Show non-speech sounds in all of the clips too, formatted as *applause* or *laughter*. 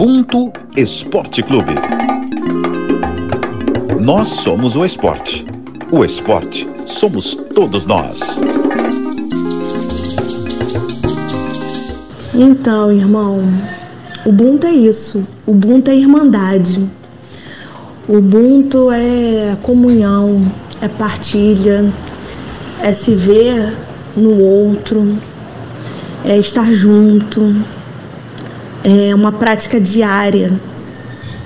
Ubuntu Esporte Clube. Nós somos o esporte. O esporte somos todos nós. Então, irmão, Ubuntu é isso. Ubuntu é irmandade. Ubuntu é comunhão, é partilha, é se ver no outro, é estar junto, é uma prática diária,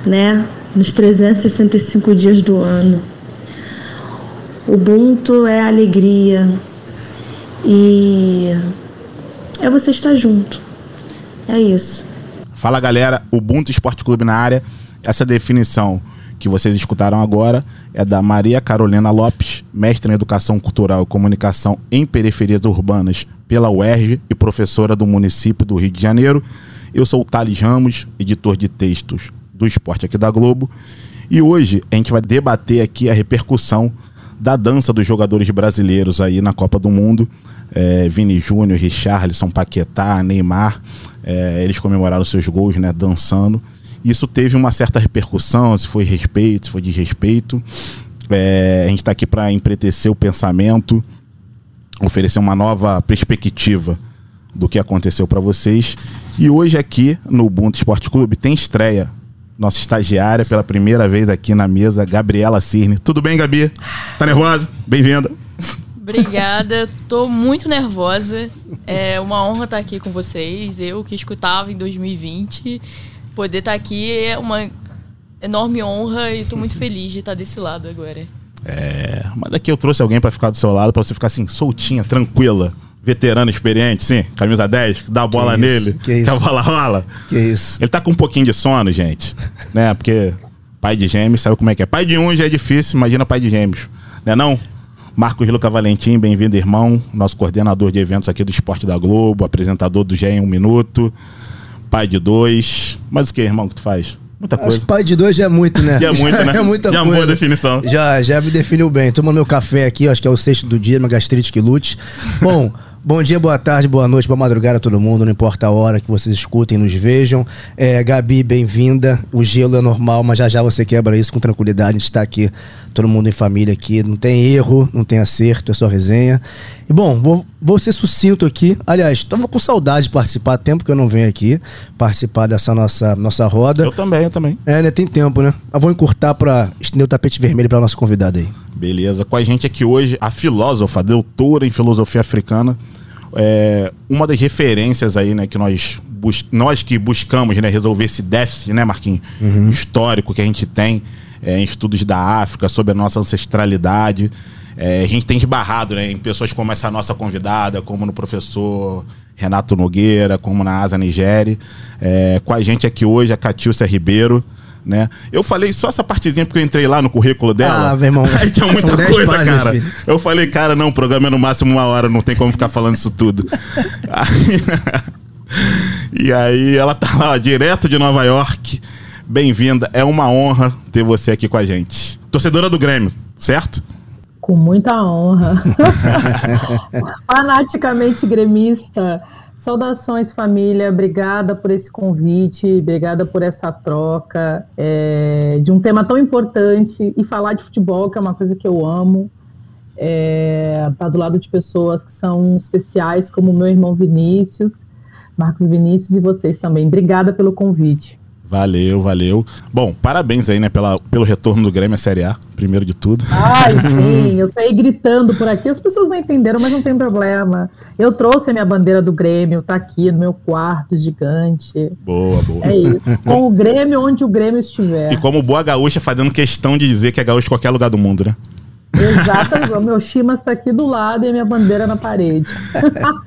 né? Nos 365 dias do ano. Ubuntu é alegria e é você estar junto. É isso. Fala galera, Ubuntu Esporte Clube na área. Essa definição que vocês escutaram agora é da Maria Carolina Lopes, mestre em Educação Cultural e Comunicação em Periferias Urbanas pela UERJ e professora do município do Rio de Janeiro. Eu sou o Thales Ramos, editor de textos do esporte aqui da Globo. E hoje a gente vai debater aqui a repercussão da dança dos jogadores brasileiros aí na Copa do Mundo. É, Vini Júnior, Richarlison, Paquetá, Neymar, é, eles comemoraram seus gols, né, dançando. Isso teve uma certa repercussão, se foi respeito, se foi desrespeito. É, a gente está aqui para empretecer o pensamento, oferecer uma nova perspectiva do que aconteceu para vocês. E hoje aqui no Ubuntu Esporte Clube tem estreia. Nossa estagiária pela primeira vez aqui na mesa, Gabriela Cirne. Tudo bem, Gabi? Tá nervosa? Bem-vinda. Obrigada, tô muito nervosa. É uma honra estar aqui com vocês. Eu que escutava em 2020, poder estar aqui é uma enorme honra e tô muito feliz de estar desse lado agora. É, mas daqui eu trouxe alguém para ficar do seu lado, para você ficar assim, soltinha, tranquila veterano experiente, sim, camisa 10, dá a bola que nele, isso, que, isso. que a bola rola. Que isso. Ele tá com um pouquinho de sono, gente, né? Porque pai de gêmeos sabe como é que é. Pai de um já é difícil, imagina pai de gêmeos, né não? Marcos Luca Valentim, bem-vindo, irmão. Nosso coordenador de eventos aqui do Esporte da Globo, apresentador do GE em um minuto, pai de dois. Mas o que, irmão, que tu faz? Muita coisa. Acho pai de dois já é muito, né? Já é muito, né? *laughs* Já é muita já coisa. boa definição. Já, já me definiu bem. Toma meu café aqui, acho que é o sexto do dia, uma gastrite que lute. Bom, Bom dia, boa tarde, boa noite, boa madrugada a todo mundo, não importa a hora que vocês escutem, nos vejam. É, Gabi, bem-vinda. O gelo é normal, mas já já você quebra isso com tranquilidade. A gente está aqui, todo mundo em família aqui. Não tem erro, não tem acerto, é só resenha. E bom, vou, vou ser sucinto aqui. Aliás, estava com saudade de participar, tempo que eu não venho aqui participar dessa nossa, nossa roda. Eu também, eu também. É, né? Tem tempo, né? Eu vou encurtar para estender o tapete vermelho para nossa convidada aí. Beleza. Com a gente aqui hoje, a filósofa, doutora em filosofia africana, é, uma das referências aí, né, que nós, nós que buscamos, né, resolver esse déficit, né, Marquinhos, uhum. histórico que a gente tem é, em estudos da África, sobre a nossa ancestralidade. É, a gente tem esbarrado né, em pessoas como essa nossa convidada, como no professor Renato Nogueira, como na Asa Nigéria. É, com a gente aqui hoje, a Catilcia Ribeiro né? Eu falei só essa partezinha porque eu entrei lá no currículo dela. Ah, meu irmão. *laughs* Aí tinha muita coisa, páginas, cara. Filho. Eu falei, cara, não, o programa é no máximo uma hora, não tem como ficar falando isso tudo. *laughs* aí, *laughs* e aí ela tá lá, direto de Nova York. Bem-vinda, é uma honra ter você aqui com a gente. Torcedora do Grêmio, certo? Com muita honra. Fanaticamente gremista. Saudações, família. Obrigada por esse convite, obrigada por essa troca é, de um tema tão importante e falar de futebol, que é uma coisa que eu amo. É, tá do lado de pessoas que são especiais, como meu irmão Vinícius, Marcos Vinícius e vocês também. Obrigada pelo convite. Valeu, valeu. Bom, parabéns aí, né, pela, pelo retorno do Grêmio à Série A, primeiro de tudo. Ai, *laughs* sim, eu saí gritando por aqui, as pessoas não entenderam, mas não tem problema. Eu trouxe a minha bandeira do Grêmio, tá aqui no meu quarto gigante. Boa, boa. É isso. Com o Grêmio onde o Grêmio estiver. E como boa gaúcha, fazendo questão de dizer que é gaúcho em qualquer lugar do mundo, né? Exatamente. O meu Chimas está aqui do lado e a minha bandeira na parede.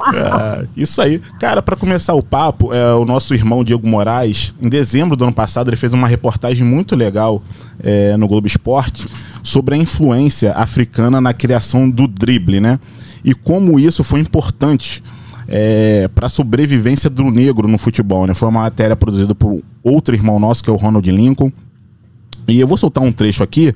ah, isso aí. Cara, para começar o papo, é, o nosso irmão Diego Moraes, em dezembro do ano passado, ele fez uma reportagem muito legal é, no Globo Esporte sobre a influência africana na criação do drible, né? E como isso foi importante é, para a sobrevivência do negro no futebol, né? Foi uma matéria produzida por outro irmão nosso, que é o Ronald Lincoln. E eu vou soltar um trecho aqui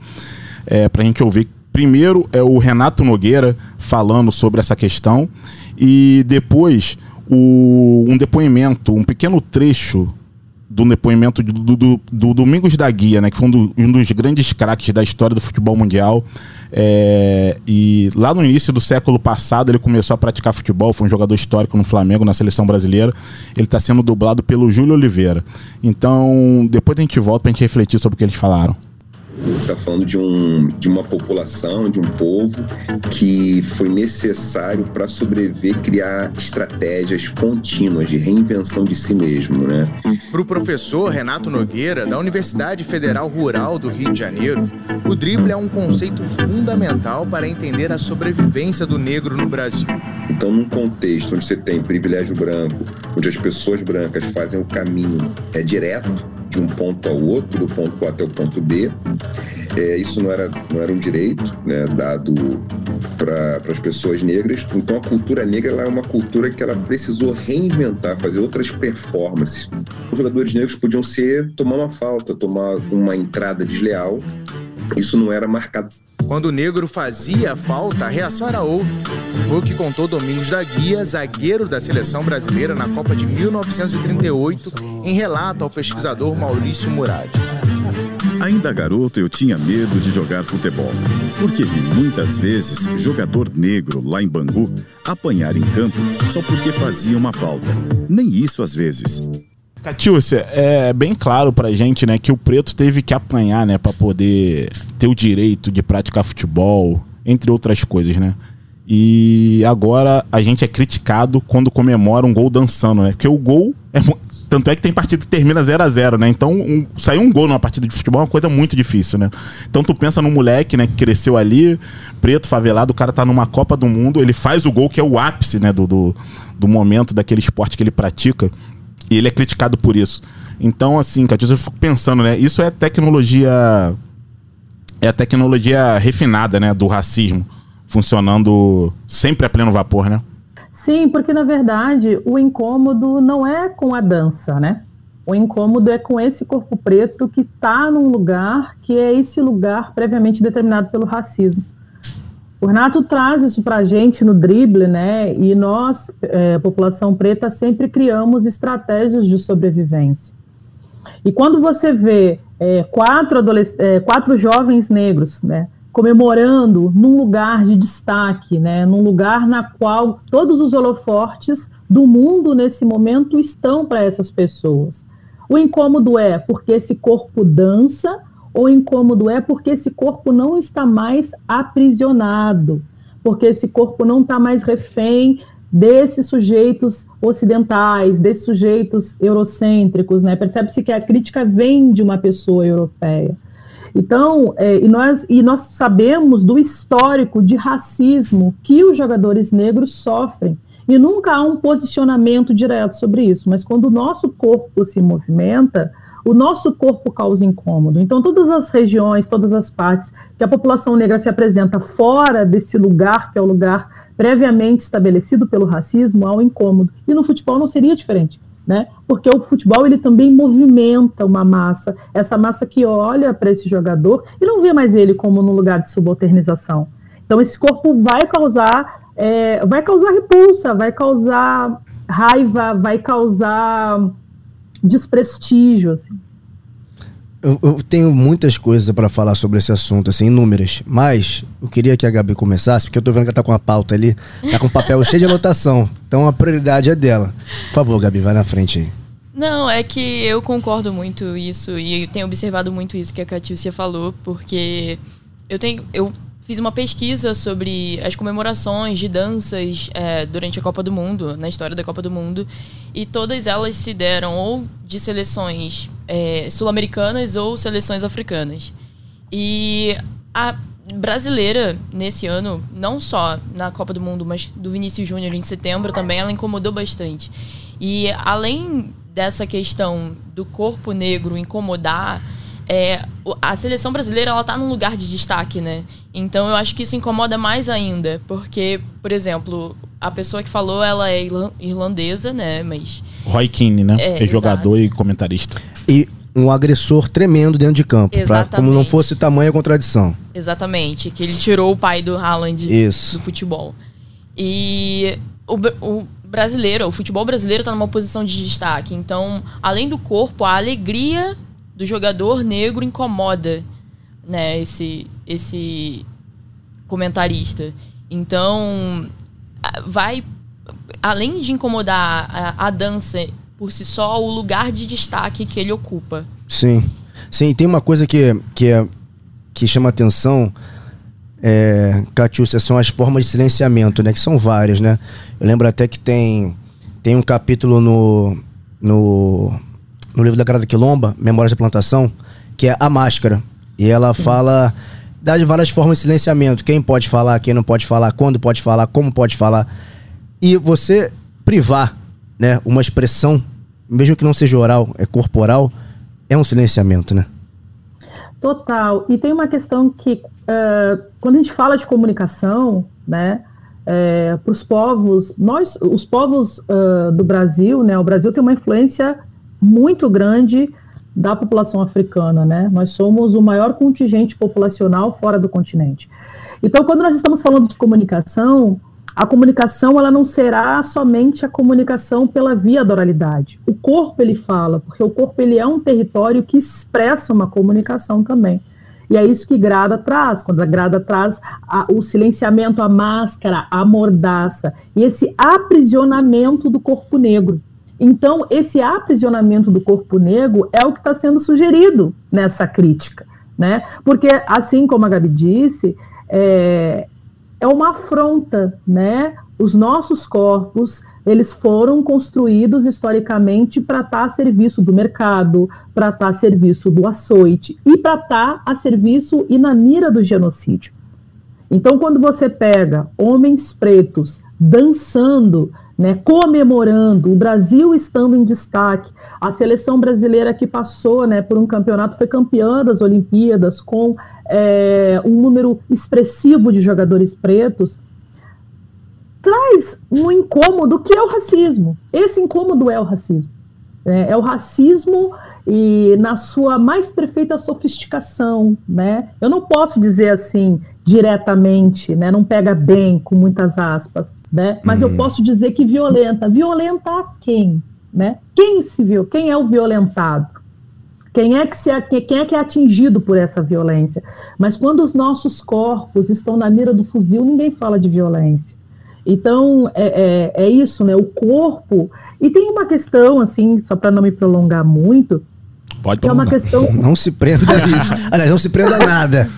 é, para a gente ouvir Primeiro é o Renato Nogueira falando sobre essa questão e depois o, um depoimento, um pequeno trecho do depoimento do, do, do Domingos da Guia, né? Que foi um, do, um dos grandes craques da história do futebol mundial. É, e lá no início do século passado ele começou a praticar futebol, foi um jogador histórico no Flamengo, na seleção brasileira. Ele está sendo dublado pelo Júlio Oliveira. Então, depois a gente volta para a gente refletir sobre o que eles falaram. Está falando de, um, de uma população, de um povo que foi necessário para sobreviver, criar estratégias contínuas de reinvenção de si mesmo, né? Para o professor Renato Nogueira, da Universidade Federal Rural do Rio de Janeiro, o drible é um conceito fundamental para entender a sobrevivência do negro no Brasil. Então, num contexto onde você tem privilégio branco, onde as pessoas brancas fazem o caminho é direto, de um ponto ao outro, do ponto A até o ponto B. É, isso não era, não era um direito né, dado para as pessoas negras. Então a cultura negra é uma cultura que ela precisou reinventar, fazer outras performances. Os jogadores negros podiam ser tomar uma falta, tomar uma entrada desleal. Isso não era marcado quando o negro fazia falta, a reação era outra. Foi o que contou Domingos da Guia, zagueiro da seleção brasileira na Copa de 1938, em relato ao pesquisador Maurício Murad. Ainda garoto, eu tinha medo de jogar futebol, porque vi muitas vezes jogador negro lá em Bangu apanhar em campo só porque fazia uma falta. Nem isso às vezes. Catiúcia, é bem claro pra gente, né, que o preto teve que apanhar, né, para poder ter o direito de praticar futebol, entre outras coisas, né? E agora a gente é criticado quando comemora um gol dançando, né? Porque o gol é tanto é que tem partida que termina 0 a 0 né? Então, um, sair um gol numa partida de futebol é uma coisa muito difícil, né? Então, tu pensa num moleque, né, que cresceu ali, preto, favelado, o cara tá numa Copa do Mundo, ele faz o gol que é o ápice, né, do, do, do momento daquele esporte que ele pratica. E ele é criticado por isso. Então, assim, Catius, eu fico pensando, né? Isso é tecnologia. É a tecnologia refinada, né? Do racismo. Funcionando sempre a pleno vapor, né? Sim, porque na verdade o incômodo não é com a dança, né? O incômodo é com esse corpo preto que está num lugar que é esse lugar previamente determinado pelo racismo. O Renato traz isso para a gente no drible, né? E nós, é, população preta, sempre criamos estratégias de sobrevivência. E quando você vê é, quatro, é, quatro jovens negros, né? Comemorando num lugar de destaque, né? Num lugar na qual todos os holofortes do mundo nesse momento estão para essas pessoas. O incômodo é porque esse corpo dança ou incômodo é porque esse corpo não está mais aprisionado, porque esse corpo não está mais refém desses sujeitos ocidentais, desses sujeitos eurocêntricos, né? Percebe-se que a crítica vem de uma pessoa europeia. Então, é, e, nós, e nós sabemos do histórico de racismo que os jogadores negros sofrem. E nunca há um posicionamento direto sobre isso, mas quando o nosso corpo se movimenta, o nosso corpo causa incômodo. Então, todas as regiões, todas as partes que a população negra se apresenta fora desse lugar, que é o lugar previamente estabelecido pelo racismo, há um incômodo. E no futebol não seria diferente. Né? Porque o futebol ele também movimenta uma massa, essa massa que olha para esse jogador e não vê mais ele como num lugar de subalternização. Então esse corpo vai causar, é, vai causar repulsa, vai causar raiva, vai causar desprestígio. Assim. Eu, eu, tenho muitas coisas para falar sobre esse assunto, assim, inúmeras. Mas eu queria que a Gabi começasse, porque eu tô vendo que ela tá com a pauta ali, tá com um papel *laughs* cheio de anotação. Então a prioridade é dela. Por favor, Gabi, vai na frente aí. Não, é que eu concordo muito isso e eu tenho observado muito isso que a Catiúcia falou, porque eu tenho. Eu fiz uma pesquisa sobre as comemorações de danças é, durante a Copa do Mundo, na história da Copa do Mundo, e todas elas se deram ou de seleções é, sul-americanas ou seleções africanas. E a brasileira, nesse ano, não só na Copa do Mundo, mas do Vinícius Júnior em setembro também, ela incomodou bastante. E além dessa questão do corpo negro incomodar é, a seleção brasileira ela tá num lugar de destaque, né? Então eu acho que isso incomoda mais ainda, porque, por exemplo, a pessoa que falou, ela é irlandesa, né? Mas Roy Keane, né? É, é jogador e comentarista. E um agressor tremendo dentro de campo, pra, como não fosse tamanha contradição. Exatamente, que ele tirou o pai do Haaland Isso. do futebol. E o, o brasileiro, o futebol brasileiro está numa posição de destaque. Então, além do corpo, a alegria do jogador negro incomoda, né, esse esse comentarista. Então, vai além de incomodar a, a dança por si só, o lugar de destaque que ele ocupa. Sim. Sim, tem uma coisa que, que, é, que chama atenção, é, Catiúcia, são as formas de silenciamento, né? Que são várias, né? Eu lembro até que tem, tem um capítulo no, no, no livro da Grada Quilomba, Memórias da Plantação, que é a máscara. E ela fala das várias formas de silenciamento. Quem pode falar, quem não pode falar, quando pode falar, como pode falar. E você privar né, uma expressão, mesmo que não seja oral, é corporal, é um silenciamento, né? Total. E tem uma questão que, uh, quando a gente fala de comunicação, né, é, para os povos, nós, os povos uh, do Brasil, né, o Brasil tem uma influência muito grande da população africana, né? Nós somos o maior contingente populacional fora do continente. Então, quando nós estamos falando de comunicação, a comunicação ela não será somente a comunicação pela via da oralidade. O corpo ele fala, porque o corpo ele é um território que expressa uma comunicação também. E é isso que Grada traz, quando a Grada traz o silenciamento, a máscara, a mordaça e esse aprisionamento do corpo negro. Então, esse aprisionamento do corpo negro é o que está sendo sugerido nessa crítica, né? Porque, assim como a Gabi disse, é, é uma afronta, né? Os nossos corpos, eles foram construídos historicamente para estar tá a serviço do mercado, para estar tá a serviço do açoite e para estar tá a serviço e na mira do genocídio. Então, quando você pega homens pretos dançando, né, comemorando, o Brasil estando em destaque, a seleção brasileira que passou né, por um campeonato foi campeã das Olimpíadas com é, um número expressivo de jogadores pretos, traz um incômodo que é o racismo. Esse incômodo é o racismo. É, é o racismo e na sua mais perfeita sofisticação, né? Eu não posso dizer assim diretamente, né? Não pega bem com muitas aspas, né? Mas uhum. eu posso dizer que violenta. Violenta a quem, né? Quem se viu? Quem é o violentado? Quem é que, se, quem é que é atingido por essa violência? Mas quando os nossos corpos estão na mira do fuzil, ninguém fala de violência. Então, é, é, é isso, né? O corpo. E tem uma questão, assim, só para não me prolongar muito. Pode que é uma questão. *laughs* Não se prenda a isso. Aliás, não se prenda a nada.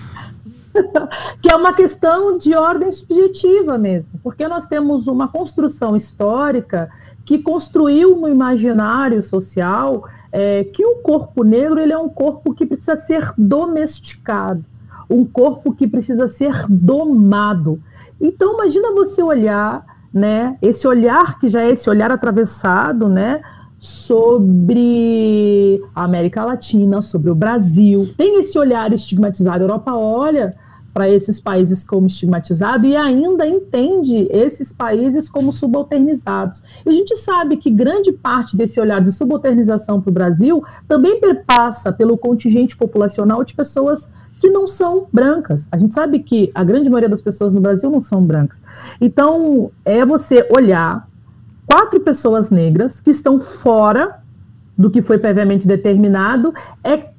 *laughs* que é uma questão de ordem subjetiva mesmo, porque nós temos uma construção histórica que construiu no imaginário social é, que o corpo negro ele é um corpo que precisa ser domesticado, um corpo que precisa ser domado. Então imagina você olhar, né, esse olhar que já é esse olhar atravessado, né, sobre a América Latina, sobre o Brasil. Tem esse olhar estigmatizado. A Europa olha para esses países como estigmatizado e ainda entende esses países como subalternizados. E a gente sabe que grande parte desse olhar de subalternização para o Brasil também perpassa pelo contingente populacional de pessoas que não são brancas. A gente sabe que a grande maioria das pessoas no Brasil não são brancas. Então, é você olhar quatro pessoas negras que estão fora do que foi previamente determinado, é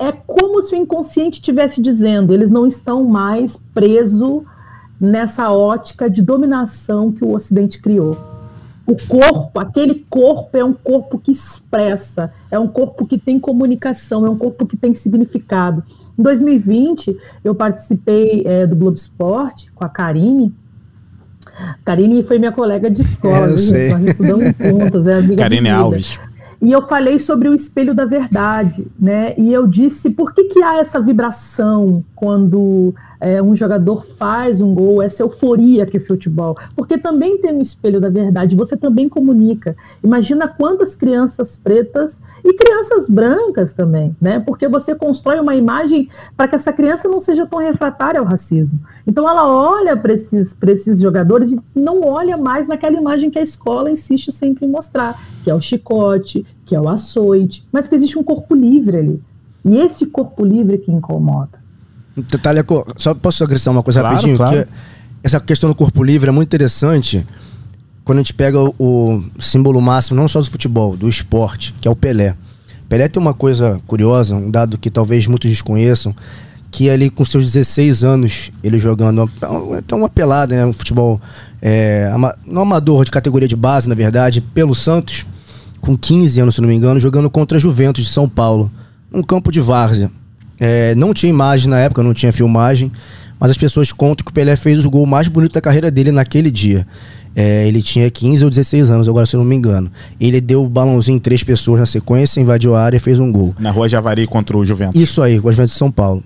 é como se o inconsciente estivesse dizendo, eles não estão mais presos nessa ótica de dominação que o Ocidente criou. O corpo, aquele corpo é um corpo que expressa, é um corpo que tem comunicação, é um corpo que tem significado. Em 2020, eu participei é, do Globo Esporte com a Karine. Karine foi minha colega de escola, é, eu sei. nós estudamos juntas, é amiga Karine Alves. E eu falei sobre o espelho da verdade, né? E eu disse por que, que há essa vibração quando é, um jogador faz um gol, essa euforia que o futebol. Porque também tem um espelho da verdade, você também comunica. Imagina quantas crianças pretas e crianças brancas também, né? Porque você constrói uma imagem para que essa criança não seja tão refratária ao racismo. Então ela olha para esses, esses jogadores e não olha mais naquela imagem que a escola insiste sempre em mostrar, que é o chicote, que é o açoite, mas que existe um corpo livre ali. E esse corpo livre que incomoda. Só posso acrescentar uma coisa claro, rapidinho? Claro. Que essa questão do corpo livre é muito interessante, quando a gente pega o, o símbolo máximo, não só do futebol, do esporte, que é o Pelé. Pelé tem uma coisa curiosa, um dado que talvez muitos desconheçam, que ali com seus 16 anos, ele jogando uma, então uma pelada, né, um futebol é, ama, não amador, de categoria de base, na verdade, pelo Santos, com 15 anos, se não me engano, jogando contra a Juventus de São Paulo, num campo de várzea. É, não tinha imagem na época, não tinha filmagem, mas as pessoas contam que o Pelé fez o gol mais bonito da carreira dele naquele dia. É, ele tinha 15 ou 16 anos, agora se eu não me engano. Ele deu o balãozinho em três pessoas na sequência, invadiu a área e fez um gol. Na rua Javari contra o Juventus. Isso aí, com o Juventus de São Paulo.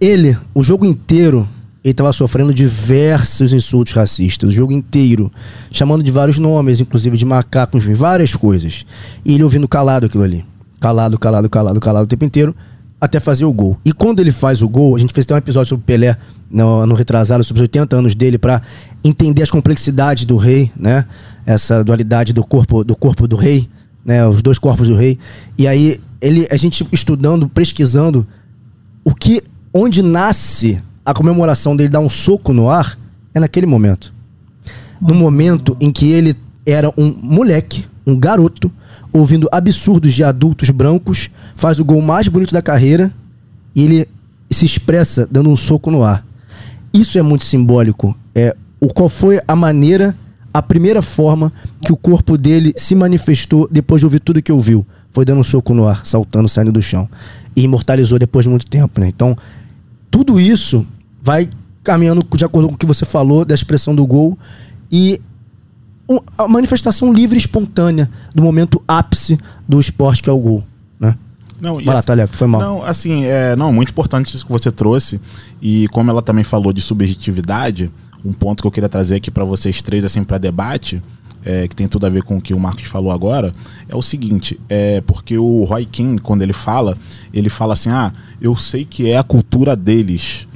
Ele, o jogo inteiro, ele estava sofrendo diversos insultos racistas, o jogo inteiro, chamando de vários nomes, inclusive de macaco, enfim, várias coisas. E ele ouvindo calado aquilo ali. Calado, calado, calado, calado o tempo inteiro, até fazer o gol. E quando ele faz o gol, a gente fez até um episódio sobre o Pelé no, no retrasado, sobre os 80 anos dele, para entender as complexidades do rei, né? Essa dualidade do corpo do corpo do rei, né? Os dois corpos do rei. E aí ele, a gente estudando, pesquisando o que, onde nasce a comemoração dele dar um soco no ar é naquele momento. No momento em que ele era um moleque, um garoto, ouvindo absurdos de adultos brancos, faz o gol mais bonito da carreira e ele se expressa dando um soco no ar. Isso é muito simbólico. É o qual foi a maneira, a primeira forma que o corpo dele se manifestou depois de ouvir tudo que ouviu. Foi dando um soco no ar, saltando, saindo do chão. E imortalizou depois de muito tempo, né? Então, tudo isso vai caminhando de acordo com o que você falou da expressão do gol e a manifestação livre e espontânea do momento ápice do esporte que é o gol, né? Não, Vai lá, assim- Taleco, foi mal. Não, assim, é, não, muito importante isso que você trouxe. E como ela também falou de subjetividade, um ponto que eu queria trazer aqui para vocês três, assim, para debate, é, que tem tudo a ver com o que o Marcos falou agora, é o seguinte: é porque o Roy King, quando ele fala, ele fala assim: ah, eu sei que é a cultura deles.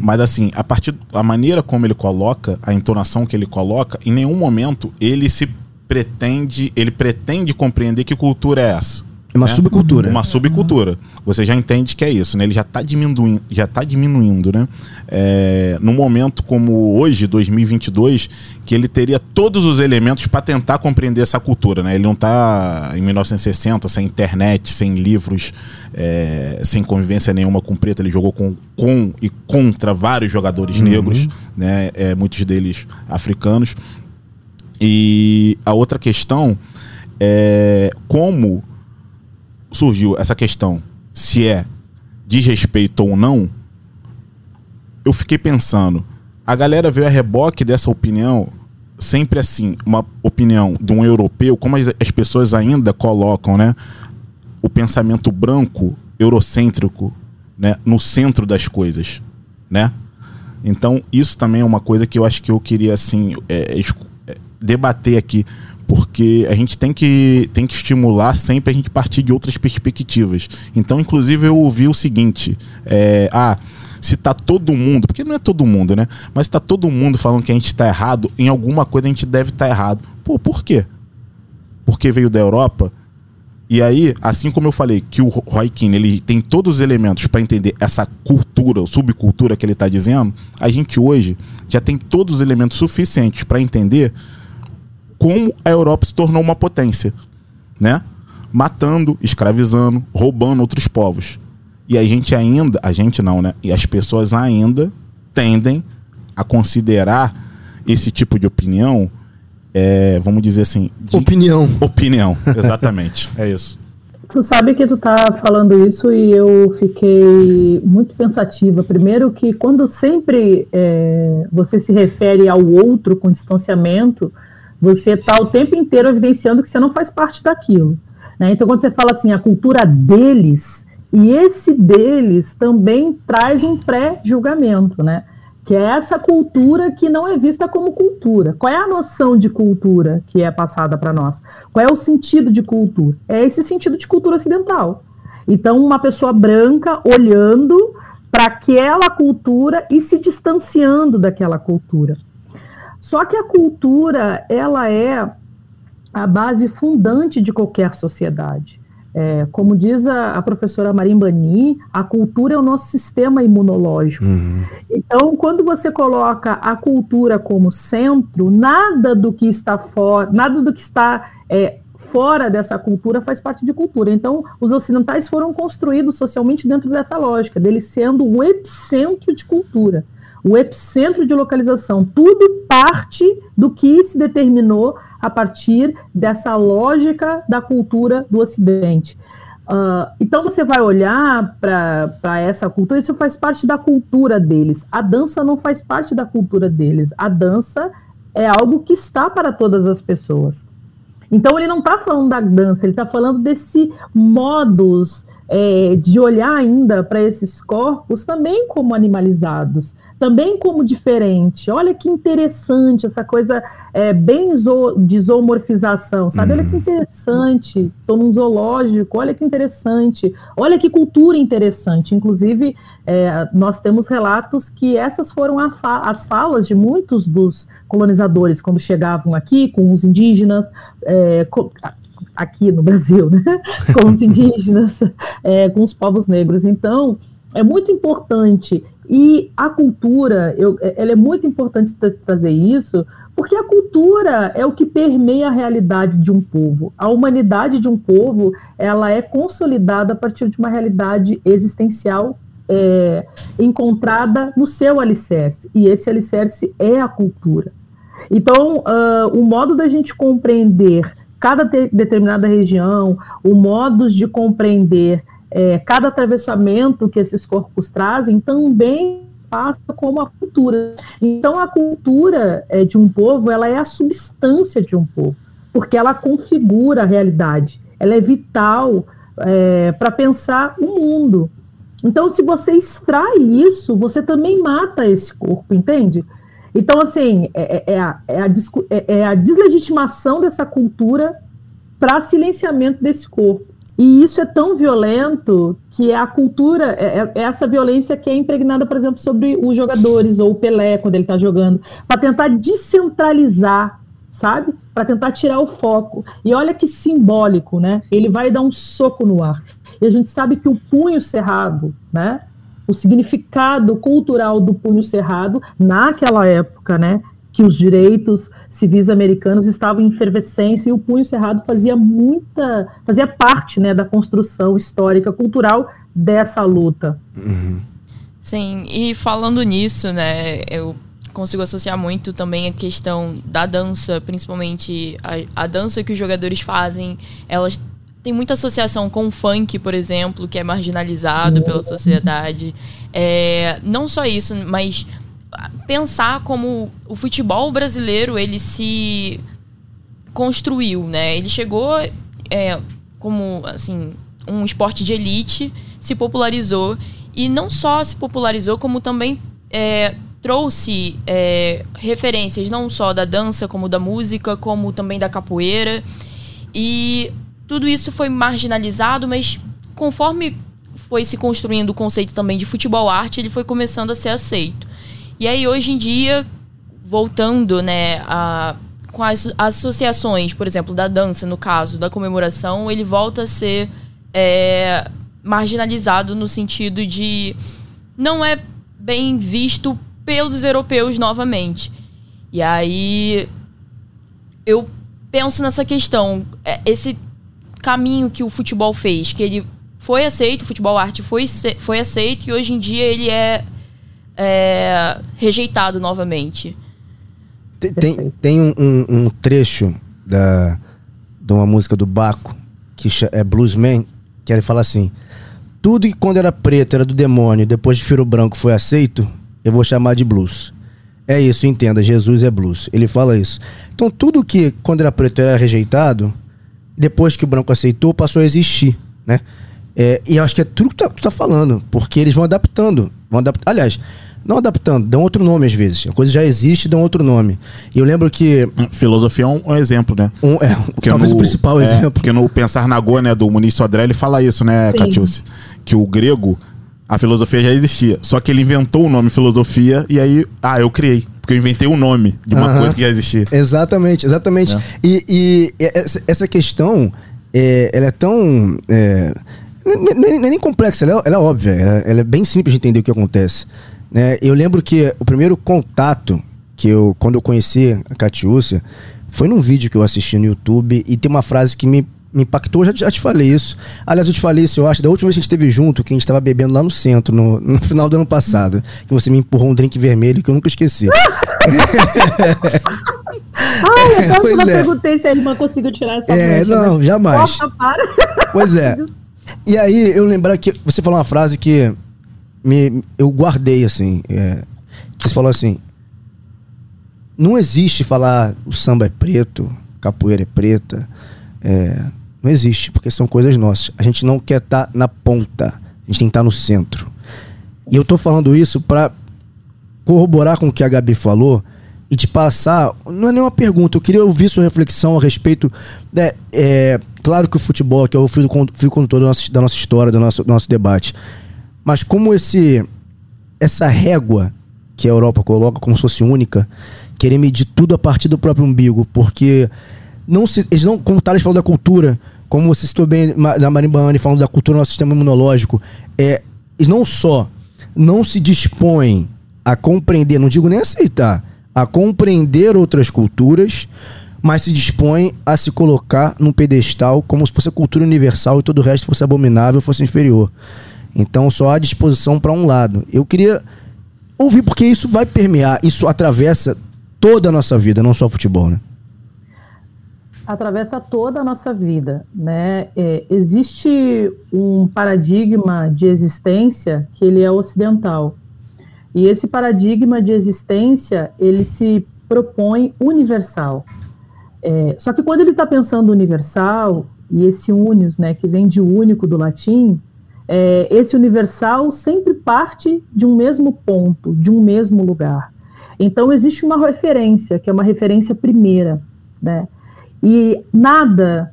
Mas assim, a partir a maneira como ele coloca, a entonação que ele coloca, em nenhum momento ele se pretende, ele pretende compreender que cultura é essa. É uma né? subcultura. Uma subcultura. Você já entende que é isso, né? Ele já está diminuindo, já tá diminuindo, né? É, num momento como hoje, 2022, que ele teria todos os elementos para tentar compreender essa cultura, né? Ele não está em 1960 sem internet, sem livros, é, sem convivência nenhuma com preto. Ele jogou com, com e contra vários jogadores negros, né? É, muitos deles africanos. E a outra questão é como surgiu essa questão se é desrespeito ou não, eu fiquei pensando, a galera veio a reboque dessa opinião, sempre assim, uma opinião de um europeu, como as, as pessoas ainda colocam, né, o pensamento branco, eurocêntrico, né, no centro das coisas, né? Então, isso também é uma coisa que eu acho que eu queria, assim, é, é, debater aqui, porque a gente tem que, tem que estimular sempre a gente partir de outras perspectivas. Então, inclusive, eu ouvi o seguinte: é, ah, se tá todo mundo, porque não é todo mundo, né? Mas se tá todo mundo falando que a gente tá errado, em alguma coisa a gente deve estar errado. Pô, por quê? Porque veio da Europa? E aí, assim como eu falei que o Roy Keane, ele tem todos os elementos para entender essa cultura, subcultura que ele está dizendo, a gente hoje já tem todos os elementos suficientes para entender como a Europa se tornou uma potência, né? Matando, escravizando, roubando outros povos. E a gente ainda, a gente não, né? E as pessoas ainda tendem a considerar esse tipo de opinião, é, vamos dizer assim, de Opinião. opinião, *laughs* exatamente. é isso. Tu sabe que tu tá falando isso e eu fiquei muito pensativa. Primeiro que quando sempre é, você se refere ao outro com distanciamento, você tá o tempo inteiro evidenciando que você não faz parte daquilo. né? Então quando você fala assim, a cultura deles, e esse deles também traz um pré-julgamento, né? Que é essa cultura que não é vista como cultura. Qual é a noção de cultura que é passada para nós? Qual é o sentido de cultura? É esse sentido de cultura ocidental. Então, uma pessoa branca olhando para aquela cultura e se distanciando daquela cultura. Só que a cultura, ela é a base fundante de qualquer sociedade. É, como diz a, a, professora Marimbani, a cultura é o nosso sistema imunológico. Uhum. Então, quando você coloca a cultura como centro, nada do que está fora, nada do que está é, fora dessa cultura faz parte de cultura. Então, os ocidentais foram construídos socialmente dentro dessa lógica, dele sendo o epicentro de cultura, o epicentro de localização. Tudo parte do que se determinou a partir dessa lógica da cultura do Ocidente. Uh, então você vai olhar para essa cultura, isso faz parte da cultura deles. A dança não faz parte da cultura deles. A dança é algo que está para todas as pessoas. Então ele não está falando da dança, ele está falando desse modus é, de olhar ainda para esses corpos também como animalizados também como diferente. Olha que interessante essa coisa é, bem zo, de zoomorfização, sabe? Olha que uhum. interessante. Estou num zoológico, olha que interessante. Olha que cultura interessante. Inclusive, é, nós temos relatos que essas foram fa as falas de muitos dos colonizadores quando chegavam aqui com os indígenas. É, com, aqui no Brasil, né? *laughs* com os indígenas, é, com os povos negros. Então, é muito importante e a cultura, eu, ela é muito importante trazer isso, porque a cultura é o que permeia a realidade de um povo. A humanidade de um povo, ela é consolidada a partir de uma realidade existencial é, encontrada no seu alicerce. E esse alicerce é a cultura. Então, uh, o modo da gente compreender cada determinada região, o modo de compreender é, cada atravessamento que esses corpos trazem também passa como a cultura. Então, a cultura é, de um povo, ela é a substância de um povo, porque ela configura a realidade, ela é vital é, para pensar o mundo. Então, se você extrai isso, você também mata esse corpo, entende? Então, assim, é, é, é a, é, a, é, é a deslegitimação dessa cultura para silenciamento desse corpo. E isso é tão violento que a cultura, é, é, é essa violência que é impregnada, por exemplo, sobre os jogadores, ou o Pelé, quando ele está jogando, para tentar descentralizar, sabe? Para tentar tirar o foco. E olha que simbólico, né? Ele vai dar um soco no ar. E a gente sabe que o punho cerrado, né? O significado cultural do punho cerrado, naquela época, né? Que os direitos civis americanos estavam em efervescência e o punho cerrado fazia muita, fazia parte, né, da construção histórica, cultural dessa luta. Uhum. Sim, e falando nisso, né, eu consigo associar muito também a questão da dança, principalmente a, a dança que os jogadores fazem, elas tem muita associação com o funk, por exemplo, que é marginalizado pela sociedade. É, não só isso, mas pensar como o futebol brasileiro ele se construiu, né? Ele chegou é, como assim um esporte de elite, se popularizou e não só se popularizou como também é, trouxe é, referências não só da dança como da música, como também da capoeira e tudo isso foi marginalizado, mas conforme foi se construindo o conceito também de futebol arte, ele foi começando a ser aceito. E aí, hoje em dia, voltando, né, a, com as associações, por exemplo, da dança, no caso, da comemoração, ele volta a ser é, marginalizado no sentido de não é bem visto pelos europeus novamente. E aí eu penso nessa questão, é, esse caminho que o futebol fez, que ele foi aceito, o futebol arte foi, foi aceito e hoje em dia ele é é, rejeitado novamente. Tem, tem, tem um, um, trecho da, de uma música do Baco, que é Bluesman, que ele fala assim: Tudo que quando era preto era do demônio, depois de Firo Branco foi aceito, eu vou chamar de blues. É isso, entenda, Jesus é blues. Ele fala isso. Então, tudo que quando era preto era rejeitado, depois que o branco aceitou, passou a existir, né? É, e eu acho que é tudo que tu tá, tu tá falando, porque eles vão adaptando. Vão adaptar. Aliás, não adaptando, dão outro nome às vezes. A coisa já existe, dão outro nome. E eu lembro que. Filosofia é um, um exemplo, né? Um, é, porque talvez no, o principal é, exemplo. Porque no Pensar na Goa, né, do Muniz Sodré, ele fala isso, né, Catiúcia? Que o grego, a filosofia já existia. Só que ele inventou o nome filosofia e aí, ah, eu criei. Porque eu inventei o um nome de uma coisa que já existia. Exatamente, exatamente. É. E, e essa questão é, ela é tão. É, não é nem complexa, ela é, ela é óbvia, ela, ela, é bem simples de entender o que acontece. Né? Eu lembro que o primeiro contato que eu, quando eu conheci a Catiúcia, foi num vídeo que eu assisti no YouTube e tem uma frase que me, me impactou, já, já te falei isso. Aliás, eu te falei isso, eu acho, da última vez que a gente esteve junto, que a gente estava bebendo lá no centro, no, no final do ano passado, que você me empurrou um drink vermelho que eu nunca esqueci. *laughs* Ai, eu pois é. perguntei se a irmã conseguiu tirar essa É, mancha, não, jamais. Opa, para. Pois é. *laughs* E aí, eu lembrar que você falou uma frase que me, eu guardei, assim, é, que você falou assim, não existe falar o samba é preto, capoeira é preta, é, não existe, porque são coisas nossas. A gente não quer estar tá na ponta, a gente tem que estar tá no centro. E eu tô falando isso para corroborar com o que a Gabi falou, e te passar. Não é nenhuma pergunta, eu queria ouvir sua reflexão a respeito. Né, é, claro que o futebol, que é o fio, condutor da nossa, da nossa história, do nosso, do nosso debate. Mas como esse essa régua que a Europa coloca como se fosse única, querer medir tudo a partir do próprio umbigo, porque não se, eles não, como o Thales falou da cultura, como você citou bem da Marimbane falando da cultura do nosso sistema imunológico, é, eles não só não se dispõem a compreender, não digo nem aceitar, a compreender outras culturas, mas se dispõe a se colocar num pedestal como se fosse a cultura universal e todo o resto fosse abominável, fosse inferior. Então só há disposição para um lado. Eu queria ouvir porque isso vai permear, isso atravessa toda a nossa vida, não só o futebol, né? Atravessa toda a nossa vida, né? É, existe um paradigma de existência que ele é ocidental, e esse paradigma de existência, ele se propõe universal. É, só que quando ele está pensando universal, e esse unius, né, que vem de único do latim, é, esse universal sempre parte de um mesmo ponto, de um mesmo lugar. Então existe uma referência, que é uma referência primeira, né? E nada,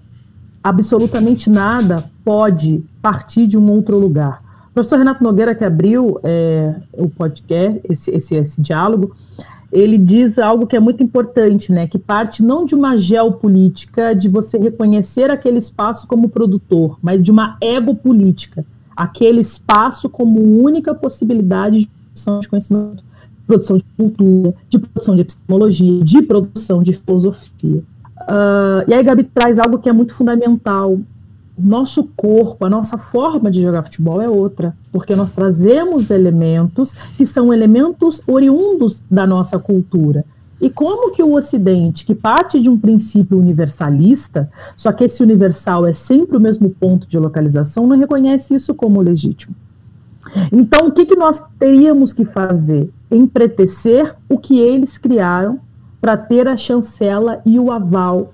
absolutamente nada, pode partir de um outro lugar professor Renato Nogueira, que abriu é, o podcast, esse, esse, esse diálogo, ele diz algo que é muito importante, né? Que parte não de uma geopolítica, de você reconhecer aquele espaço como produtor, mas de uma egopolítica, aquele espaço como única possibilidade de produção de conhecimento, produção de cultura, de produção de epistemologia, de produção de filosofia. Uh, e aí Gabi traz algo que é muito fundamental, nosso corpo, a nossa forma de jogar futebol é outra, porque nós trazemos elementos que são elementos oriundos da nossa cultura. E como que o Ocidente, que parte de um princípio universalista, só que esse universal é sempre o mesmo ponto de localização, não reconhece isso como legítimo? Então, o que, que nós teríamos que fazer? Empretecer o que eles criaram para ter a chancela e o aval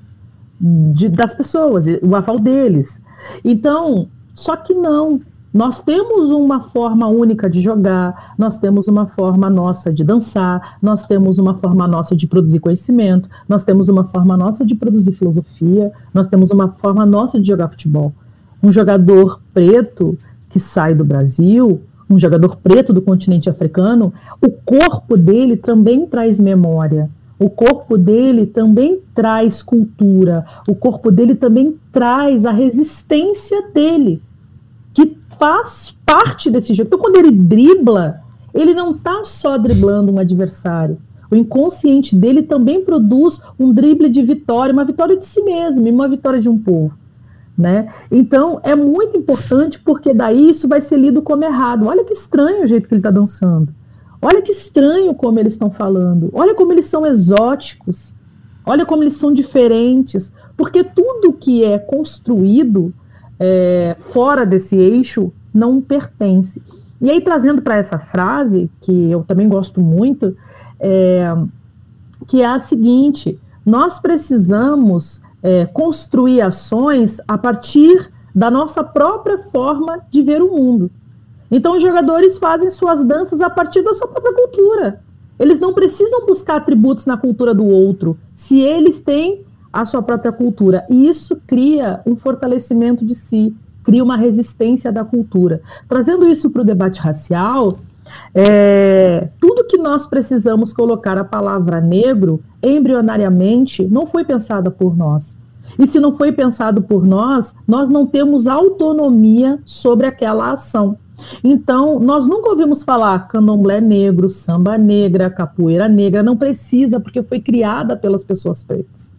de, das pessoas, o aval deles. Então, só que não. Nós temos uma forma única de jogar, nós temos uma forma nossa de dançar, nós temos uma forma nossa de produzir conhecimento, nós temos uma forma nossa de produzir filosofia, nós temos uma forma nossa de jogar futebol. Um jogador preto que sai do Brasil, um jogador preto do continente africano, o corpo dele também traz memória, o corpo dele também traz cultura, o corpo dele também traz a resistência dele, que faz parte desse jogo. Então, quando ele dribla, ele não está só driblando um adversário. O inconsciente dele também produz um drible de vitória, uma vitória de si mesmo, uma vitória de um povo. Né? Então é muito importante porque daí isso vai ser lido como errado. Olha que estranho o jeito que ele está dançando. Olha que estranho como eles estão falando. Olha como eles são exóticos. Olha como eles são diferentes. Porque tudo que é construído é, fora desse eixo não pertence. E aí, trazendo para essa frase, que eu também gosto muito, é, que é a seguinte: nós precisamos é, construir ações a partir da nossa própria forma de ver o mundo. Então, os jogadores fazem suas danças a partir da sua própria cultura. Eles não precisam buscar atributos na cultura do outro, se eles têm a sua própria cultura. E isso cria um fortalecimento de si, cria uma resistência da cultura. Trazendo isso para o debate racial, é, tudo que nós precisamos colocar a palavra negro embrionariamente não foi pensada por nós. E se não foi pensado por nós, nós não temos autonomia sobre aquela ação. Então, nós nunca ouvimos falar candomblé negro, samba negra, capoeira negra, não precisa, porque foi criada pelas pessoas pretas.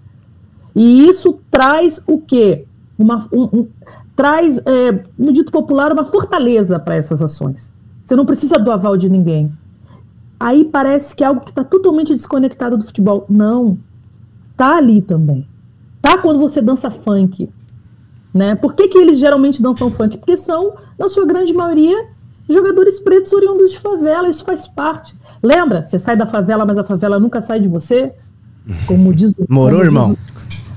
E isso traz o quê? Uma, um, um, traz, é, no dito popular, uma fortaleza para essas ações. Você não precisa do aval de ninguém. Aí parece que é algo que está totalmente desconectado do futebol. Não. Tá ali também. Tá quando você dança funk. Né? Por que, que eles geralmente dançam funk? Porque são, na sua grande maioria, jogadores pretos oriundos de favela. Isso faz parte. Lembra? Você sai da favela, mas a favela nunca sai de você? Como diz o. Morou, irmão?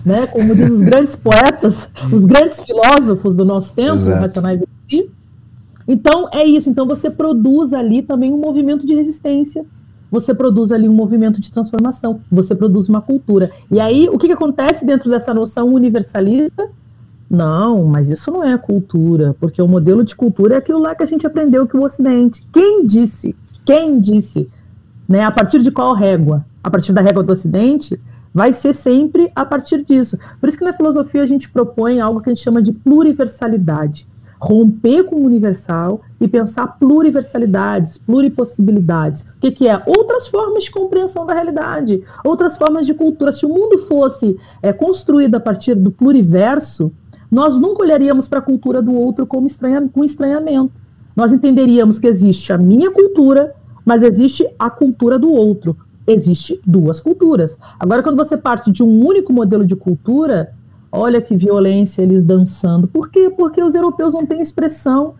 Né? Como diz os grandes poetas, os grandes filósofos do nosso tempo, Exato. racionais si. Então, é isso. Então, você produz ali também um movimento de resistência. Você produz ali um movimento de transformação. Você produz uma cultura. E aí, o que, que acontece dentro dessa noção universalista? Não, mas isso não é cultura, porque o modelo de cultura é aquilo lá que a gente aprendeu que o Ocidente. Quem disse? Quem disse? Né, a partir de qual régua? A partir da régua do Ocidente? Vai ser sempre a partir disso. Por isso que na filosofia a gente propõe algo que a gente chama de pluriversalidade. Romper com o universal e pensar pluriversalidades, pluripossibilidades. O que, que é? Outras formas de compreensão da realidade, outras formas de cultura. Se o mundo fosse é, construído a partir do pluriverso, nós nunca olharíamos para a cultura do outro como estranha, com estranhamento. Nós entenderíamos que existe a minha cultura, mas existe a cultura do outro. Existe duas culturas. Agora, quando você parte de um único modelo de cultura, olha que violência eles dançando. Por quê? Porque os europeus não têm expressão,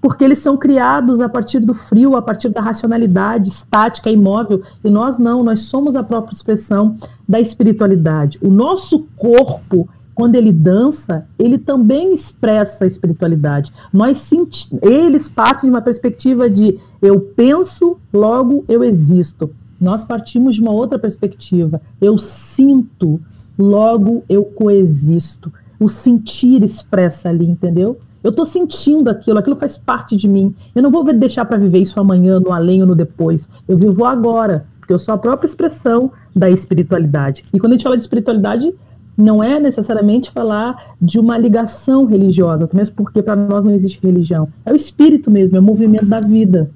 porque eles são criados a partir do frio, a partir da racionalidade estática, imóvel, e nós não, nós somos a própria expressão da espiritualidade. O nosso corpo quando ele dança, ele também expressa a espiritualidade. Nós senti eles partem de uma perspectiva de eu penso, logo eu existo. Nós partimos de uma outra perspectiva. Eu sinto, logo eu coexisto. O sentir expressa ali, entendeu? Eu estou sentindo aquilo, aquilo faz parte de mim. Eu não vou deixar para viver isso amanhã, no além ou no depois. Eu vivo agora, porque eu sou a própria expressão da espiritualidade. E quando a gente fala de espiritualidade, não é necessariamente falar de uma ligação religiosa, mesmo porque para nós não existe religião. É o espírito mesmo, é o movimento da vida.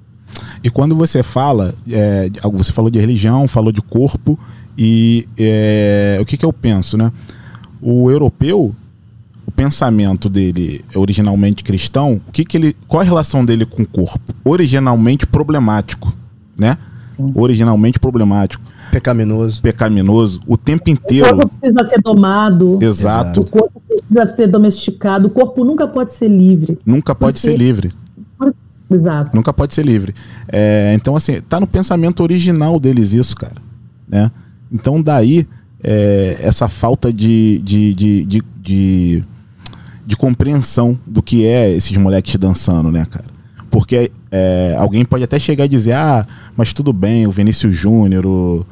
E quando você fala, é, você falou de religião, falou de corpo, e é, o que, que eu penso, né? O europeu, o pensamento dele é originalmente cristão, o que, que ele, qual a relação dele com o corpo? Originalmente problemático, né? Sim. Originalmente problemático pecaminoso. Pecaminoso o tempo inteiro. O corpo precisa ser domado. Exato. O corpo precisa ser domesticado. O corpo nunca pode ser livre. Nunca pode ser livre. Exato. Nunca pode ser livre. É, então, assim, tá no pensamento original deles isso, cara. Né? Então, daí, é, essa falta de, de, de, de, de, de compreensão do que é esses moleques dançando, né, cara? Porque é, alguém pode até chegar e dizer, ah, mas tudo bem, o Vinícius Júnior, o,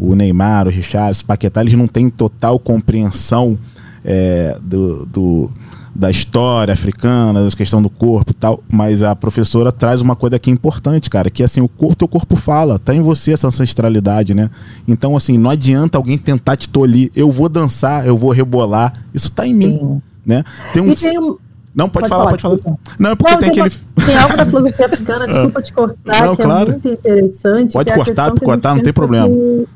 o Neymar, o Richard, o Paquetá, eles não têm total compreensão é, do, do, da história africana, da questão do corpo e tal, mas a professora traz uma coisa que é importante, cara, que assim, o corpo, teu corpo fala, tá em você essa ancestralidade, né? Então, assim, não adianta alguém tentar te tolir, eu vou dançar, eu vou rebolar, isso tá em mim, Sim. né? Tem um... Não, pode, pode falar, falar, pode falar. Desculpa. Não, é porque não, tem, tem aquele. Tem algo da filosofia *laughs* africana, desculpa te cortar, não, que claro. é muito interessante. Pode é cortar, picotar, não tem problema. Que...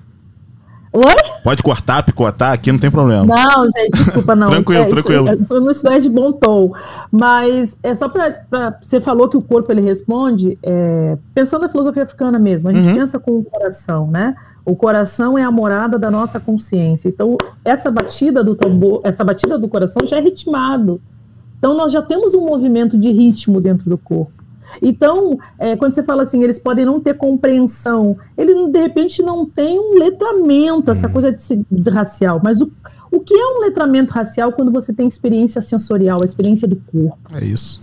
Oi? Pode cortar, picotar, aqui não tem problema. Não, gente, desculpa, não. *laughs* tranquilo, é, tranquilo. Isso, não isso é de bom tom. Mas é só para Você falou que o corpo ele responde, é, pensando na filosofia africana mesmo, a gente uhum. pensa com o coração, né? O coração é a morada da nossa consciência. Então, essa batida do tambor, essa batida do coração já é ritmado. Então, nós já temos um movimento de ritmo dentro do corpo. Então, é, quando você fala assim, eles podem não ter compreensão, ele de repente não tem um letramento, essa coisa de, de racial, mas o, o que é um letramento racial quando você tem experiência sensorial, a experiência do corpo? É isso.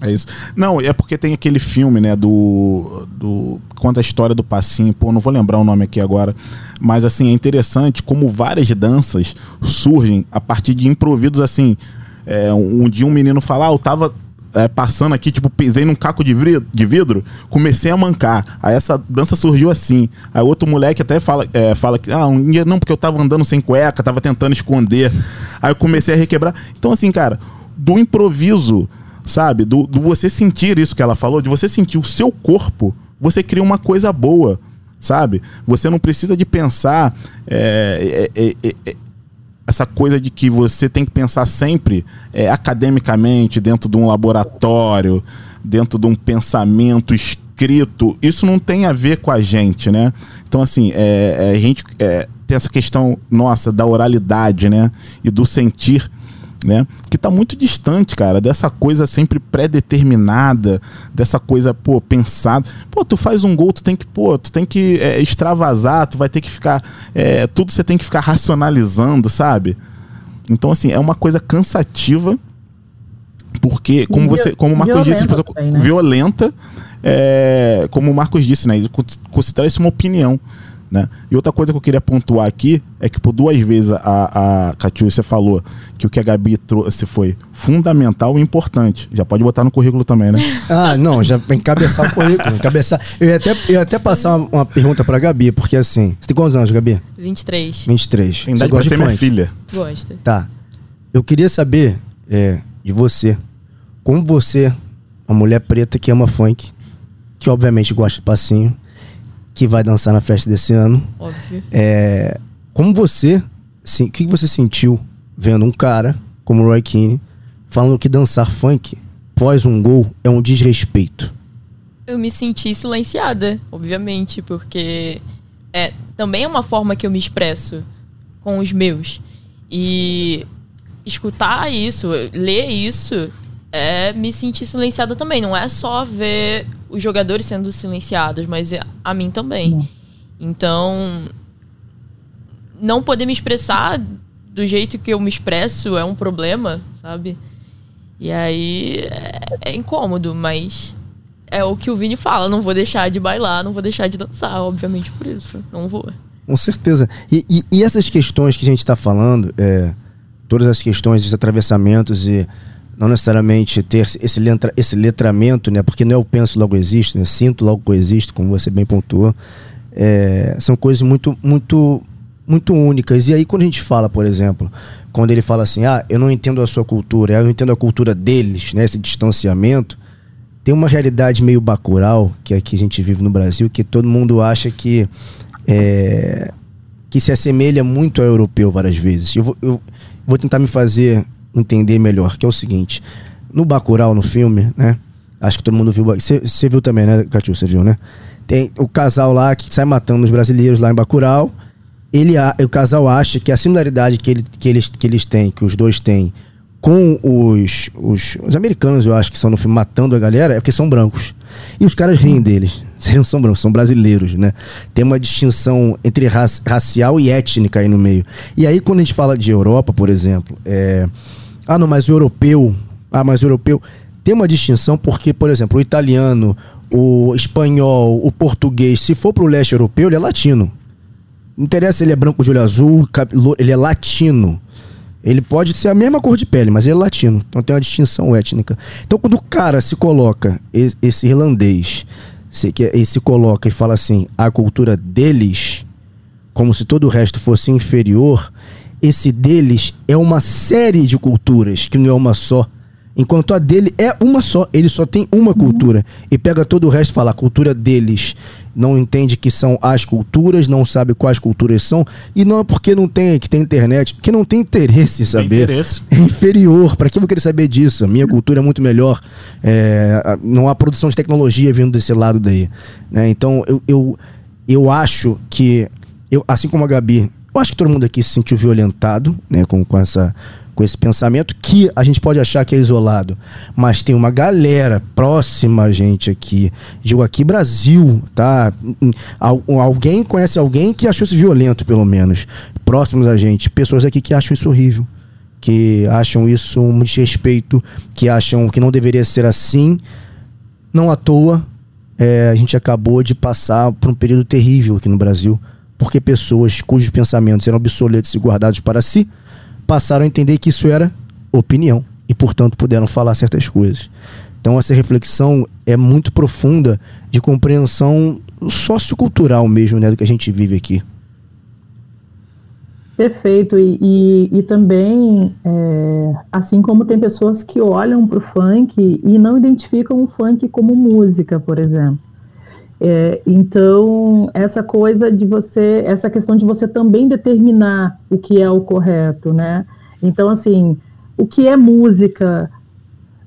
É isso. Não, é porque tem aquele filme, né, do. do conta a história do passinho, pô, não vou lembrar o nome aqui agora. Mas, assim, é interessante como várias danças surgem a partir de improvisos, assim. É, um, um dia um menino fala, ah, eu tava é, passando aqui, tipo, pisei num caco de vidro, de vidro, comecei a mancar. Aí essa dança surgiu assim. Aí outro moleque até fala, é, fala que, ah, um dia não, porque eu tava andando sem cueca, tava tentando esconder. Aí eu comecei a requebrar. Então, assim, cara, do improviso, sabe? Do, do você sentir isso que ela falou, de você sentir o seu corpo, você cria uma coisa boa sabe? Você não precisa de pensar é, é, é, é, essa coisa de que você tem que pensar sempre é, academicamente, dentro de um laboratório, dentro de um pensamento escrito. Isso não tem a ver com a gente, né? Então, assim, é, a gente tem essa questão nossa da oralidade, né? E do sentir né? Que tá muito distante, cara, dessa coisa sempre pré-determinada, dessa coisa, pô, pensada. Pô, tu faz um gol, tu tem que, pô, tu tem que é, extravasar, tu vai ter que ficar. É, tudo você tem que ficar racionalizando, sabe? Então, assim, é uma coisa cansativa, porque, como você. Como o Marcos disse, também, né? violenta, é, como o Marcos disse, né? Ele considera isso uma opinião. Né? E outra coisa que eu queria pontuar aqui é que por duas vezes a, a Catiúcia falou que o que a Gabi trouxe foi fundamental e importante. Já pode botar no currículo também, né? *laughs* Ah, não, já encabeçar o currículo. Encabeçar. Eu ia até, eu ia até passar uma, uma pergunta pra Gabi, porque assim. Você tem quantos anos, Gabi? 23. 23. Tem idade pra ser minha filha. Gosta. Tá. Eu queria saber é, de você. Como você, uma mulher preta que ama funk, que obviamente gosta de passinho que vai dançar na festa desse ano. Óbvio. É, como você, o que você sentiu vendo um cara como o Roy Keane falando que dançar funk pós um gol é um desrespeito? Eu me senti silenciada, obviamente, porque é também é uma forma que eu me expresso com os meus. E escutar isso, ler isso, é me sentir silenciada também. Não é só ver os jogadores sendo silenciados, mas a mim também. Então, não poder me expressar do jeito que eu me expresso é um problema, sabe? E aí é, é incômodo, mas é o que o Vini fala. Não vou deixar de bailar, não vou deixar de dançar, obviamente por isso. Não vou. Com certeza. E, e, e essas questões que a gente está falando, é, todas as questões, os atravessamentos e não necessariamente ter esse, letra, esse letramento, né? Porque não é o penso logo existe, né? Sinto logo coexiste, como você bem pontuou. É, são coisas muito, muito, muito únicas. E aí quando a gente fala, por exemplo, quando ele fala assim, ah, eu não entendo a sua cultura, eu entendo a cultura deles, né? Esse distanciamento. Tem uma realidade meio bacural que aqui a gente vive no Brasil, que todo mundo acha que é, que se assemelha muito ao europeu várias vezes. Eu vou, eu vou tentar me fazer entender melhor, que é o seguinte. No Bacurau, no filme, né? Acho que todo mundo viu. Você viu também, né, Catiu? Você viu, né? Tem o casal lá que sai matando os brasileiros lá em Bacurau. Ele, o casal acha que a similaridade que, ele, que, eles, que eles têm, que os dois têm, com os, os, os, americanos, eu acho que são no filme matando a galera, é porque são brancos. E os caras riem deles. *laughs* Eles não são brancos, são brasileiros, né? Tem uma distinção entre racial e étnica aí no meio. E aí, quando a gente fala de Europa, por exemplo, é ah, não, mas o europeu. Ah, mas o europeu. Tem uma distinção porque, por exemplo, o italiano, o espanhol, o português, se for pro leste europeu, ele é latino. Não interessa se ele é branco de olho azul, ele é latino. Ele pode ser a mesma cor de pele, mas ele é latino. Então tem uma distinção étnica. Então quando o cara se coloca, esse irlandês, se, ele se coloca e fala assim, a cultura deles, como se todo o resto fosse inferior, esse deles é uma série de culturas, que não é uma só. Enquanto a dele é uma só, ele só tem uma cultura. E pega todo o resto e fala, a cultura deles. Não entende que são as culturas, não sabe quais culturas são. E não é porque não tem, que tem internet, que não tem interesse em saber. Interesse. *laughs* É inferior. Para que eu vou querer saber disso? A minha cultura é muito melhor. É, não há produção de tecnologia vindo desse lado daí. Né? Então, eu, eu, eu acho que, eu, assim como a Gabi, eu acho que todo mundo aqui se sentiu violentado, né, com, com essa com esse pensamento que a gente pode achar que é isolado, mas tem uma galera próxima a gente aqui, digo aqui Brasil, tá? Alguém conhece alguém que achou isso violento, pelo menos, próximos a gente, pessoas aqui que acham isso horrível, que acham isso um desrespeito, que acham que não deveria ser assim, não à toa. É, a gente acabou de passar por um período terrível aqui no Brasil porque pessoas cujos pensamentos eram obsoletos e guardados para si passaram a entender que isso era opinião e, portanto, puderam falar certas coisas. Então essa reflexão é muito profunda de compreensão sociocultural mesmo, né, do que a gente vive aqui. Perfeito. E, e, e também, é, assim como tem pessoas que olham para o funk e não identificam o funk como música, por exemplo. É, então, essa coisa de você, essa questão de você também determinar o que é o correto, né? Então, assim, o que é música,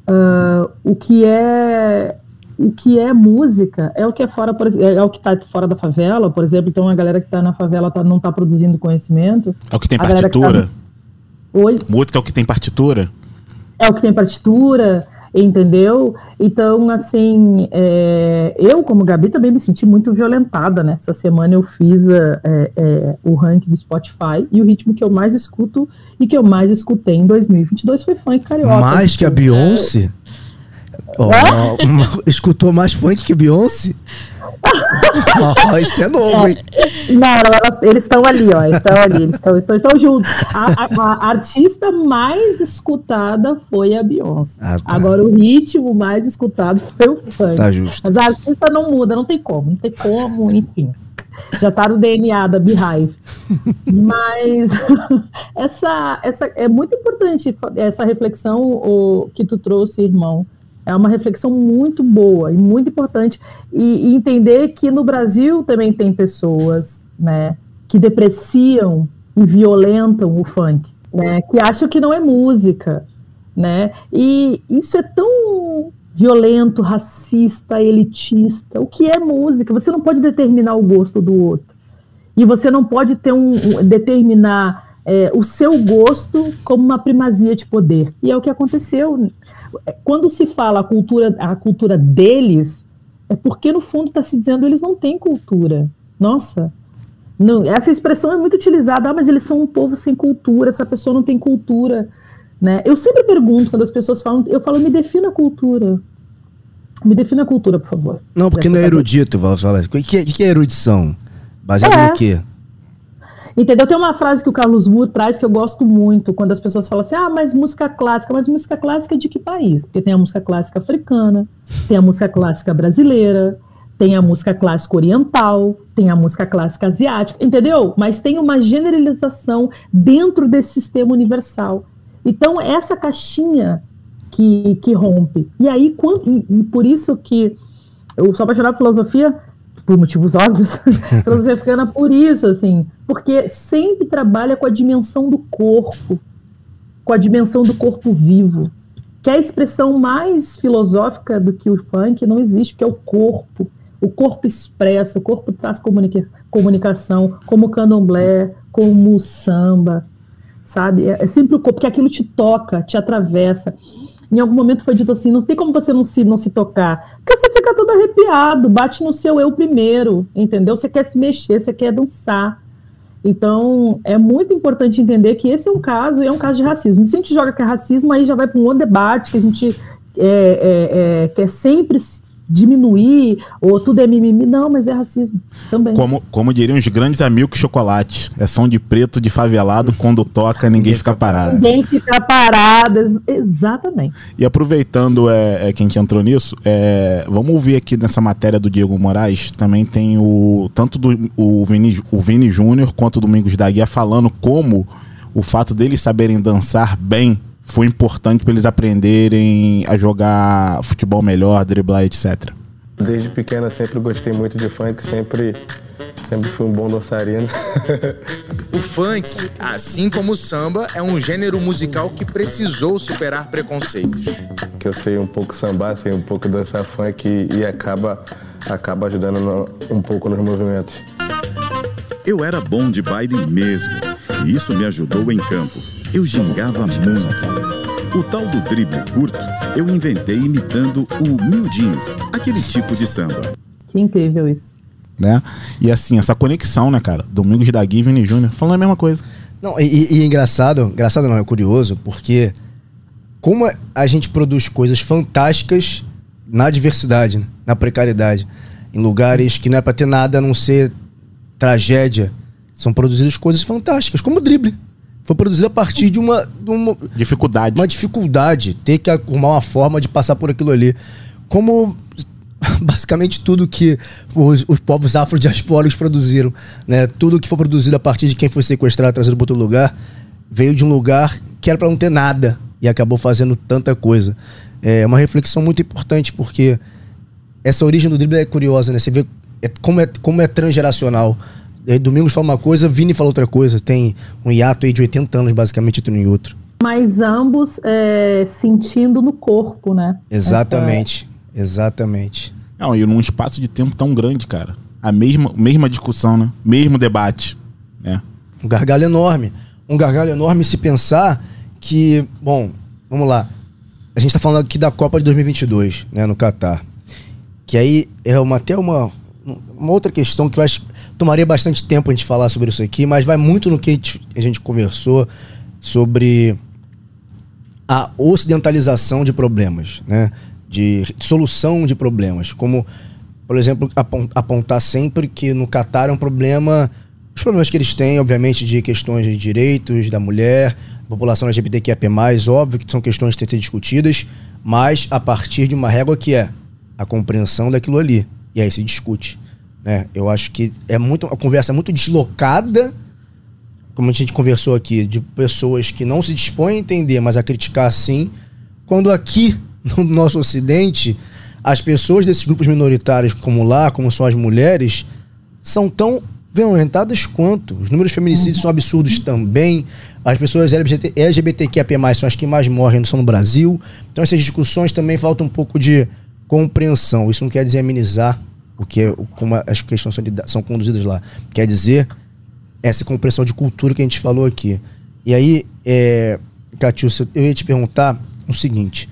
uh, o que é o que é música é o que é fora, por, é o que está fora da favela, por exemplo. Então a galera que está na favela tá, não está produzindo conhecimento. É o que tem partitura. Que tá... Música é o que tem partitura. É o que tem partitura, entendeu? Então, assim, é... eu, como Gabi, também me senti muito violentada, né? Essa semana eu fiz é, é, o ranking do Spotify e o ritmo que eu mais escuto e que eu mais escutei em 2022 foi funk carioca. Mais que a Beyoncé? Oh, escutou mais funk que Beyoncé? *laughs* oh, isso é novo, hein? Não, elas, eles estão ali, ó. Estão ali, eles estão, estão, estão juntos. A, a, a, artista mais escutada foi a Beyoncé. Ah, tá. Agora, o ritmo mais escutado foi o funk. Tá justo. Mas a artista não muda, não tem como, não tem como, enfim. Já tá no DNA da Beehive. Mas *laughs* essa, essa é muito importante essa reflexão o, que tu trouxe, irmão é uma reflexão muito boa e muito importante. E, e, entender que no Brasil também tem pessoas né, que depreciam e violentam o funk, né, que acham que não é música. Né? E isso é tão violento, racista, elitista. O que é música? Você não pode determinar o gosto do outro. E você não pode ter um, um determinar é, o seu gosto como uma primazia de poder. E é o que aconteceu quando se fala a cultura, a cultura deles, é porque no fundo está se dizendo eles não têm cultura. Nossa, não, essa expressão é muito utilizada, ah, mas eles são um povo sem cultura, essa pessoa não tem cultura. Né? Eu sempre pergunto, quando as pessoas falam, eu falo, me defina a cultura. Me defina a cultura, por favor. Não, porque não é erudito, falar. O que, é, que é erudição? Baseado é. no quê? Entendeu? Tem uma frase que o Carlos Moore traz que eu gosto muito, quando as pessoas falam assim: ah, mas música clássica, mas música clássica de que país? Porque tem a música clássica africana, tem a música clássica brasileira, tem a música clássica oriental, tem a música clássica asiática, entendeu? Mas tem uma generalização dentro desse sistema universal. Então, essa caixinha que, que rompe. E aí, quando, e, e por isso que eu sou apaixonada por filosofia, por motivos óbvios, *laughs* filosofia africana por isso, assim, porque sempre trabalha com a dimensão do corpo, com a dimensão do corpo vivo, que é a expressão mais filosófica do que o funk não existe, que é o corpo. O corpo expressa, o corpo traz comunica comunicação, como o candomblé, como o samba, sabe? É, é sempre o corpo, porque aquilo te toca, te atravessa em algum momento foi dito assim: não tem como você não se, não se tocar. Porque você fica todo arrepiado, bate no seu eu primeiro, entendeu? Você quer se mexer, você quer dançar. Então, é muito importante entender que esse é um caso, e é um caso de racismo. Se a gente joga que é racismo, aí já vai para um outro debate que a gente é, é, é, quer sempre diminuir, ou tudo é mimimi. Não, mas é racismo também. Como, como diriam os grandes amigos chocolate. É som de preto de favelado, quando toca, ninguém fica parado. Ninguém fica parado, exatamente. E aproveitando é, é, quem que entrou nisso, é, vamos ouvir aqui nessa matéria do Diego Moraes, também tem o tanto do, o Vini, o Vini Júnior quanto o Domingos da Guia falando como o fato deles saberem dançar bem foi importante para eles aprenderem a jogar futebol melhor, driblar, etc. Desde pequena sempre gostei muito de funk, sempre sempre fui um bom dançarino. *laughs* o funk, assim como o samba, é um gênero musical que precisou superar preconceitos. Que eu sei um pouco sambar, sei um pouco dançar funk e, e acaba acaba ajudando no, um pouco nos movimentos. Eu era bom de baile mesmo, e isso me ajudou em campo eu gingava muito. O tal do drible curto eu inventei imitando o miudinho, aquele tipo de samba. Que incrível isso. Né? E assim, essa conexão, né, cara? Domingos da Given Júnior, falando a mesma coisa. Não, e, e é engraçado, engraçado não, é curioso, porque como a gente produz coisas fantásticas na diversidade, né? na precariedade, em lugares que não é pra ter nada a não ser tragédia, são produzidas coisas fantásticas, como o drible foi produzido a partir de uma, de uma dificuldade. Uma dificuldade, ter que arrumar uma forma de passar por aquilo ali. Como *laughs* basicamente tudo que os, os povos afrodiaspóricos produziram, né? Tudo que foi produzido a partir de quem foi sequestrado, trazido para outro lugar, veio de um lugar que era para não ter nada e acabou fazendo tanta coisa. É uma reflexão muito importante porque essa origem do drible é curiosa, né? Você vê é, como, é, como é transgeracional. Domingos fala uma coisa, Vini fala outra coisa. Tem um hiato aí de 80 anos, basicamente, entre um e outro. Mas ambos é, sentindo no corpo, né? Exatamente. Essa... Exatamente. Não, e num espaço de tempo tão grande, cara. A mesma, mesma discussão, né? Mesmo debate. Né? Um gargalho enorme. Um gargalho enorme se pensar que, bom, vamos lá. A gente está falando aqui da Copa de 2022, né, no Catar. Que aí é uma, até uma, uma outra questão que vai, tomaria bastante tempo a gente falar sobre isso aqui, mas vai muito no que a gente, conversou sobre a ocidentalização de problemas, né? De solução de problemas. Como, por exemplo, apontar sempre que no Catar é um problema. Os problemas que eles têm, obviamente, de questões de direitos da mulher, população LGBTQIA, óbvio que são questões que têm que ser discutidas, mas a partir de uma régua que é a compreensão daquilo ali. E aí se discute. Né? Eu acho que é muito a conversa é muito deslocada, como a gente conversou aqui, de pessoas que não se dispõem a entender, mas a criticar sim, quando aqui *laughs* no nosso ocidente as pessoas desses grupos minoritários como lá, como são as mulheres, são tão violentadas quanto. Os números de feminicídios são absurdos também. As pessoas LGBT, são as que mais morrem são no Brasil. Então essas discussões também faltam um pouco de compreensão. Isso não quer dizer amenizar o que é, como as questões são, são conduzidas lá. Quer dizer essa compreensão de cultura que a gente falou aqui. E aí, é, eu ia te perguntar o seguinte.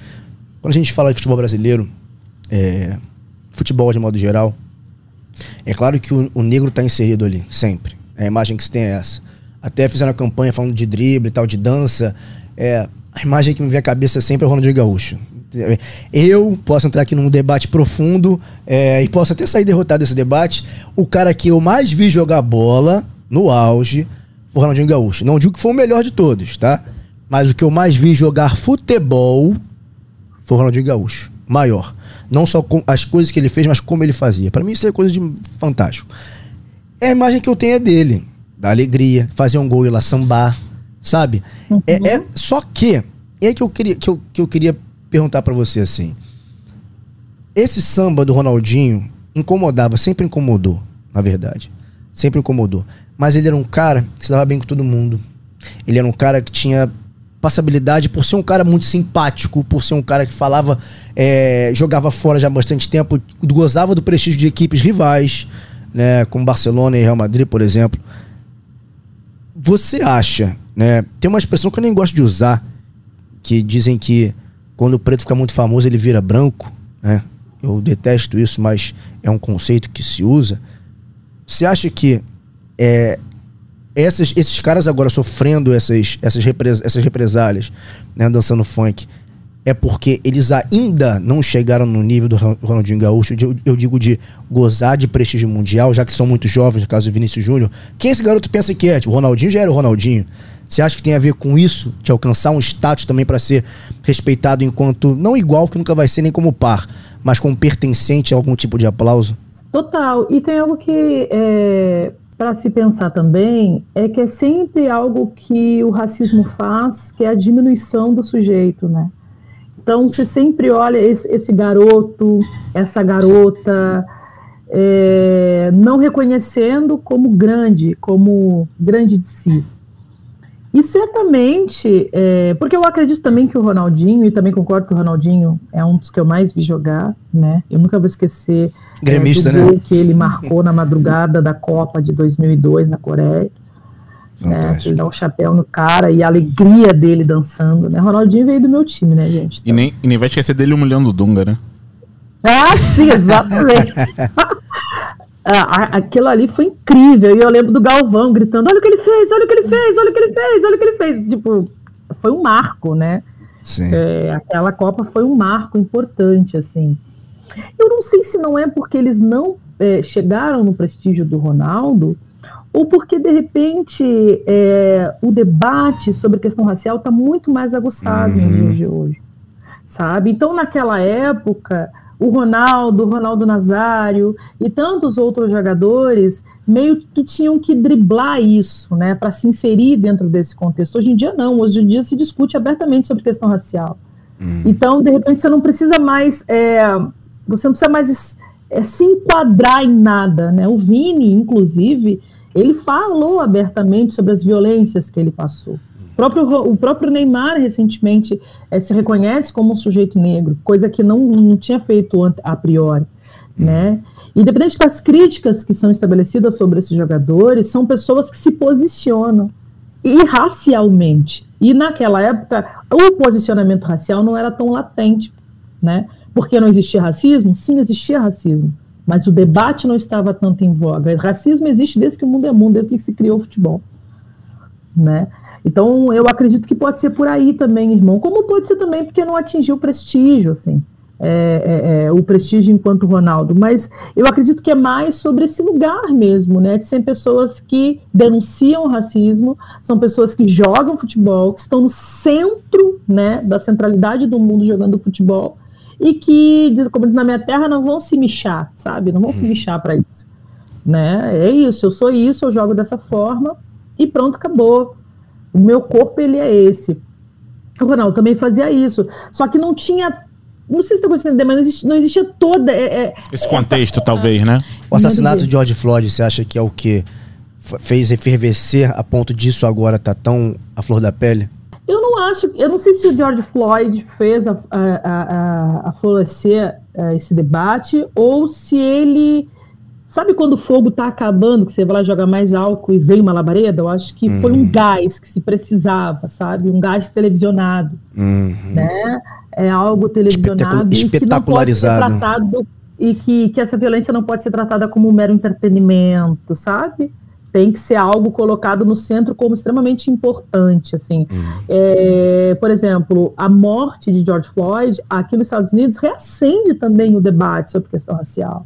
Quando a gente fala de futebol brasileiro, é, futebol de modo geral, é claro que o, o negro está inserido ali, sempre. A imagem que se tem é essa. Até fizeram a campanha falando de drible e tal, de dança. É, a imagem que me vem à cabeça sempre é o Ronaldinho Gaúcho. Eu posso entrar aqui num debate profundo é, e posso até sair derrotado desse debate. O cara que eu mais vi jogar bola no auge foi o Ronaldinho Gaúcho. Não digo que foi o melhor de todos, tá? Mas o que eu mais vi jogar futebol foi o Ronaldinho Gaúcho. Maior. Não só com as coisas que ele fez, mas como ele fazia. Para mim isso é coisa de fantástico. É a imagem que eu tenho é dele. Da alegria, fazer um gol e lá sambar, sabe? Uhum. É, é, só que, é que eu queria, que eu, que eu queria perguntar para você assim. Esse samba do Ronaldinho incomodava, sempre incomodou, na verdade. Sempre incomodou. Mas ele era um cara que se dava bem com todo mundo. Ele era um cara que tinha passabilidade por ser um cara muito simpático, por ser um cara que falava, é, jogava fora já há bastante tempo, gozava do prestígio de equipes rivais, né, como Barcelona e Real Madrid, por exemplo. Você acha, né? Tem uma expressão que eu nem gosto de usar, que dizem que quando o preto fica muito famoso, ele vira branco, né? Eu detesto isso, mas é um conceito que se usa. Você acha que é, essas, esses caras agora sofrendo essas, essas, essas represálias, né, dançando funk, é porque eles ainda não chegaram no nível do Ronaldinho Gaúcho, eu, eu digo de gozar de prestígio mundial, já que são muito jovens, no caso do Vinícius Júnior. Quem esse garoto pensa que é? Tipo, o Ronaldinho já era o Ronaldinho. Você acha que tem a ver com isso, de alcançar um status também para ser respeitado enquanto, não igual, que nunca vai ser nem como par, mas como pertencente a algum tipo de aplauso? Total. E tem algo que é, para se pensar também é que é sempre algo que o racismo faz, que é a diminuição do sujeito, né? Então você sempre olha esse, esse garoto, essa garota, é, não reconhecendo como grande, como grande de si. E certamente, é, porque eu acredito também que o Ronaldinho, e também concordo que o Ronaldinho é um dos que eu mais vi jogar, né? Eu nunca vou esquecer Gremista, é, do gol né? que ele marcou na madrugada da Copa de 2002 na Coreia. Né, ele dá um chapéu no cara e a alegria dele dançando, né? Ronaldinho veio do meu time, né, gente? Então... E, nem, e nem vai esquecer dele humilhando o Dunga, né? Ah, sim, exatamente. *laughs* Ah, aquilo ali foi incrível. E eu lembro do Galvão gritando: olha o que ele fez, olha o que ele fez, olha o que ele fez, olha o que ele fez. Tipo, foi um marco, né? Sim. É, aquela Copa foi um marco importante, assim. Eu não sei se não é porque eles não é, chegaram no prestígio do Ronaldo, ou porque, de repente, é, o debate sobre a questão racial está muito mais aguçado uhum. nos dias de hoje, sabe? Então, naquela época, o Ronaldo, o Ronaldo Nazário e tantos outros jogadores meio que tinham que driblar isso, né, para se inserir dentro desse contexto. Hoje em dia não, hoje em dia se discute abertamente sobre questão racial. Hum. Então, de repente, você não precisa mais, é, você não precisa mais é, se enquadrar em nada, né? O Vini, inclusive, ele falou abertamente sobre as violências que ele passou. O próprio, o próprio Neymar, recentemente, é, se reconhece como um sujeito negro, coisa que não, não tinha feito a priori, né? Independente das críticas que são estabelecidas sobre esses jogadores, são pessoas que se posicionam e racialmente. E naquela época, o posicionamento racial não era tão latente, né? Porque não existia racismo? Sim, existia racismo mas o debate não estava tanto em voga. O racismo existe desde que o mundo é mundo, desde que se criou o futebol, né? Então, eu acredito que pode ser por aí também, irmão. Como pode ser também porque não atingiu o prestígio, assim, é, é, é, o prestígio enquanto Ronaldo. Mas eu acredito que é mais sobre esse lugar mesmo, né? De ser pessoas que denunciam o racismo, são pessoas que jogam futebol, que estão no centro, né, da centralidade do mundo jogando futebol e que, como diz na minha terra, não vão se michar, sabe? Não vão se michar para isso. Né? É isso, eu sou isso, eu jogo dessa forma e pronto, acabou. O meu corpo, ele é esse. O Ronaldo também fazia isso, só que não tinha não sei se está conseguindo entender, mas não existia, não existia toda. É, é, Esse contexto, essa... talvez, né? O assassinato de George Floyd, você acha que é o que fez efervescer a ponto disso agora tá tão à flor da pele? Eu não acho, eu não sei se o George Floyd fez a, a, a, a florescer a, esse debate ou se ele. Sabe quando o fogo está acabando, que você vai lá jogar mais álcool e vem uma labareda? Eu acho que uhum. foi um gás que se precisava, sabe? Um gás televisionado. Uhum. Né? É algo televisionado espetacularizado. E que, tratado, e que, que essa violência não pode ser tratada como um mero entretenimento, sabe? tem que ser algo colocado no centro como extremamente importante, assim. Uhum. É, por exemplo, a morte de George Floyd aqui nos Estados Unidos reacende também o debate sobre questão racial,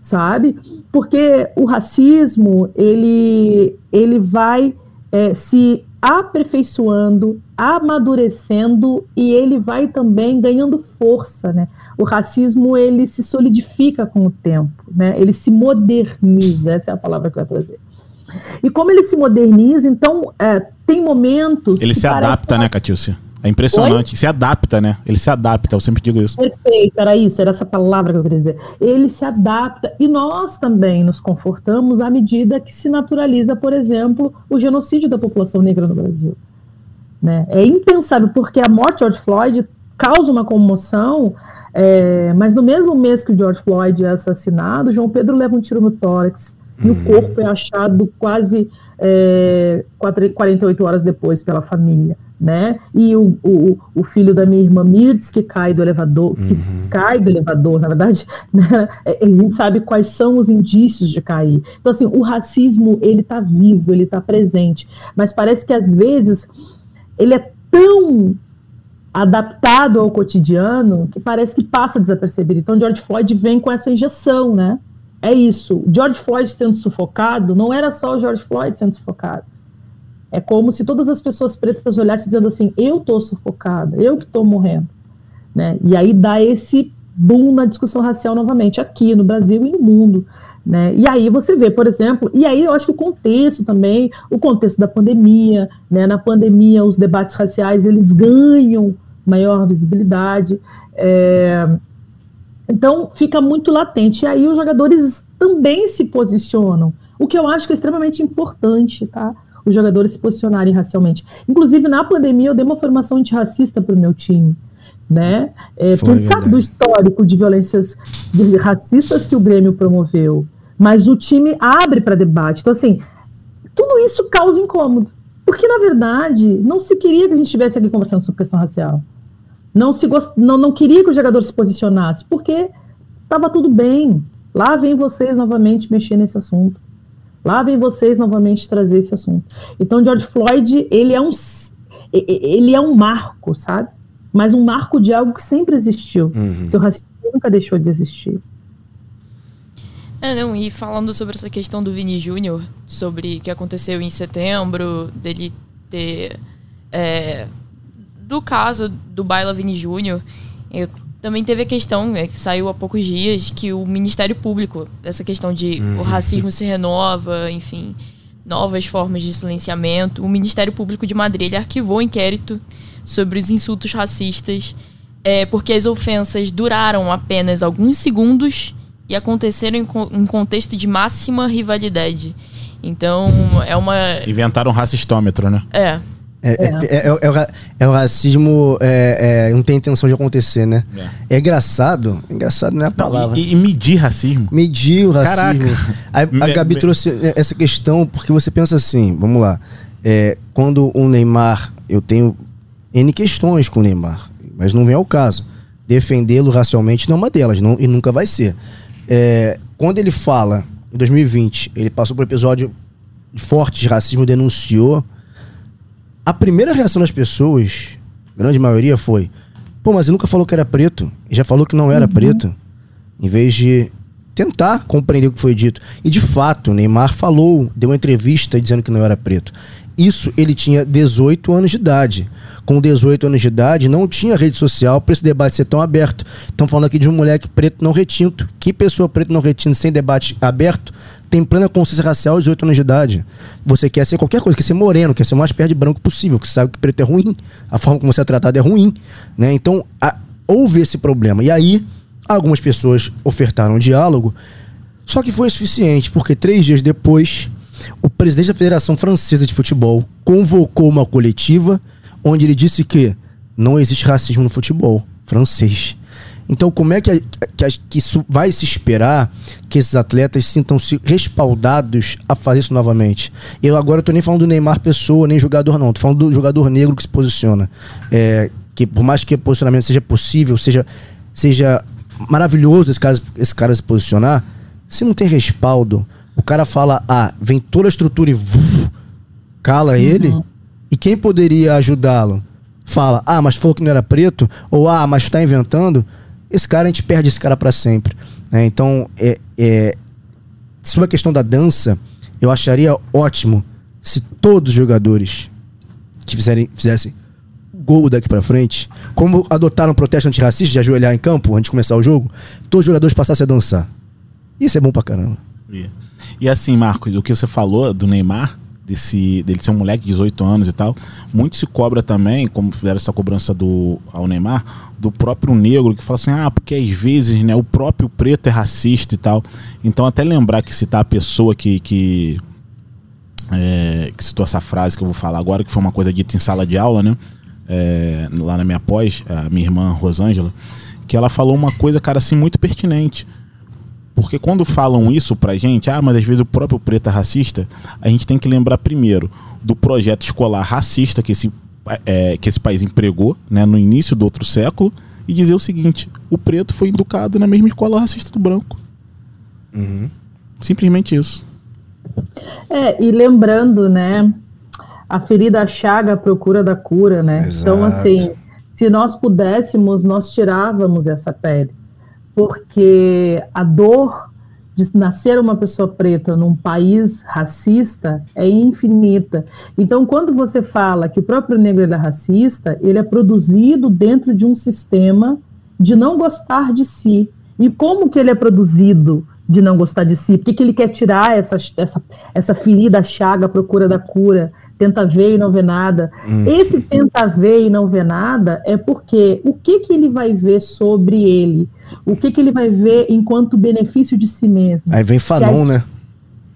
sabe? Porque o racismo ele ele vai é, se aperfeiçoando, amadurecendo e ele vai também ganhando força, né? O racismo ele se solidifica com o tempo, né? Ele se moderniza, essa é a palavra que eu ia trazer. E como ele se moderniza, então é, tem momentos. Ele se adapta, né, Catiúcia? É impressionante. Oi? Se adapta, né? Ele se adapta, eu sempre digo isso. Perfeito, era isso, era essa palavra que eu queria dizer. Ele se adapta e nós também nos confortamos à medida que se naturaliza, por exemplo, o genocídio da população negra no Brasil. Né? É impensável, porque a morte de George Floyd causa uma comoção, é, mas no mesmo mês que o George Floyd é assassinado, João Pedro leva um tiro no tórax e o corpo é achado quase é, 48 horas depois pela família, né? E o, o, o filho da minha irmã Mirtz, que cai do elevador, que uhum. cai do elevador, na verdade, *laughs* né? É, a gente sabe quais são os indícios de cair. Então, assim, o racismo, ele tá vivo, ele tá presente, mas parece que às vezes ele é tão adaptado ao cotidiano que parece que passa desapercebido. Então, George Floyd vem com essa injeção, né? É isso. George Floyd sendo sufocado, não era só o George Floyd sendo sufocado. É como se todas as pessoas pretas olhassem dizendo assim: eu estou sufocada, eu que estou morrendo. Né? E aí dá esse boom na discussão racial novamente, aqui no Brasil e no mundo. Né? E aí você vê, por exemplo, e aí eu acho que o contexto também, o contexto da pandemia, né? na pandemia os debates raciais eles ganham maior visibilidade. É, então fica muito latente. E aí os jogadores também se posicionam, o que eu acho que é extremamente importante, tá? Os jogadores se posicionarem racialmente. Inclusive, na pandemia, eu dei uma formação antirracista para o meu time. Né? É, porque a gente sabe do histórico de violências racistas que o Grêmio promoveu. Mas o time abre para debate. Então, assim, tudo isso causa incômodo. Porque, na verdade, não se queria que a gente estivesse aqui conversando sobre questão racial não, se gost... não, não queria que o jogador se posicionasse, porque estava tudo bem. Lá vem vocês novamente mexer nesse assunto. Lá vem vocês novamente trazer esse assunto. Então, George Floyd, ele é um, ele é um marco, sabe? Mas um marco de algo que sempre existiu. Uhum. Que o racismo nunca deixou de existir. É, não, e falando sobre essa questão do Vini Júnior, sobre o que aconteceu em setembro, dele ter. É, do caso do Baila Vini Júnior, eu também teve a questão, é, que saiu há poucos dias, que o Ministério Público, essa questão de o racismo se renova, enfim, novas formas de silenciamento. O Ministério Público de Madrid ele arquivou o inquérito sobre os insultos racistas, é, porque as ofensas duraram apenas alguns segundos e aconteceram em, co- em contexto de máxima rivalidade. Então, é uma. Inventaram um racistômetro, né? É. É, é, é- é o ra- é o racismo, é, é, não tem intenção de acontecer, né? É, engraçado, engraçado não é a palavra. E, e medir racismo. Medir o racismo. Caraca. A, a Gabi me- trouxe essa questão porque você pensa assim, vamos lá. é, quando o Neymar, eu tenho N questões com o Neymar, mas não vem ao caso. Defendê-lo racialmente não é uma delas, não, e nunca vai ser. É, quando ele fala, em 2020, ele passou por um episódio forte de racismo, denunciou. A primeira reação das pessoas, grande maioria, foi: pô, mas ele nunca falou que era preto, e já falou que não era preto. Em vez de tentar compreender o que foi dito. E de fato, Neymar falou, deu uma entrevista dizendo que não era preto. Isso ele tinha 18 anos de idade. Com 18 anos de idade, não tinha rede social para esse debate ser tão aberto. Estamos falando aqui de um moleque preto não retinto. Que pessoa preto não retinto sem debate aberto tem plena consciência racial aos 18 anos de idade? Você quer ser qualquer coisa, quer ser moreno, quer ser o mais perto de branco possível, que sabe que preto é ruim, a forma como você é tratado é ruim. Né? Então, a- houve esse problema. E aí, algumas pessoas ofertaram um diálogo, só que foi insuficiente, porque três dias depois, o presidente da Federação Francesa de Futebol convocou uma coletiva onde ele disse que não existe racismo no futebol francês. Então, como é que, que, que isso vai se esperar que esses atletas sintam-se respaldados a fazer isso novamente? Eu agora tô nem falando do Neymar pessoa, nem jogador não, tô falando do jogador negro que se posiciona. É, que por mais que o posicionamento seja possível, seja, seja maravilhoso esse cara, esse cara se posicionar, se não tem respaldo, o cara fala A, vem toda a estrutura e vuf, cala ele, e quem poderia ajudá-lo fala, ah, mas falou que não era preto, ou ah, mas tá inventando, esse cara, a gente perde esse cara para sempre. né? Então, é, é, sobre a questão da dança, eu acharia ótimo se todos os jogadores que fizerem, fizessem gol daqui pra frente, como adotaram o protesto antirracista de ajoelhar em campo antes de começar o jogo, todos os jogadores passassem a dançar. Isso é bom pra caramba. E assim, Marcos, o que você falou do Neymar, desse, dele ser um moleque de 18 anos e tal, muito se cobra também, como fizeram essa cobrança do, ao Neymar, do próprio negro, que fala assim, ah, porque às vezes né, o próprio preto é racista e tal. Então até lembrar que citar a pessoa que, que, é, que citou essa frase que eu vou falar agora, que foi uma coisa dita em sala de aula, né? É, lá na minha pós, a minha irmã Rosângela, que ela falou uma coisa, cara, assim, muito pertinente. Porque quando falam isso pra gente, ah, mas às vezes o próprio preto é racista, a gente tem que lembrar primeiro do projeto escolar racista que esse, é, que esse país empregou né, no início do outro século e dizer o seguinte: o preto foi educado na mesma escola racista do branco. Simplesmente isso. É, e lembrando, né, a ferida a chaga à procura da cura, né? Então, Exato. assim, se nós pudéssemos, nós tirávamos essa pele. Porque a dor de nascer uma pessoa preta num país racista é infinita. Então, quando você fala que o próprio negro é racista, ele é produzido dentro de um sistema de não gostar de si. E como que ele é produzido de não gostar de si? Por que, que ele quer tirar essa, essa, essa ferida, a chaga, à procura da cura? Tenta ver e não vê nada. Esse tenta ver e não vê nada é porque o que, que ele vai ver sobre ele? O que, que ele vai ver enquanto benefício de si mesmo? Aí vem Fanon, a- né?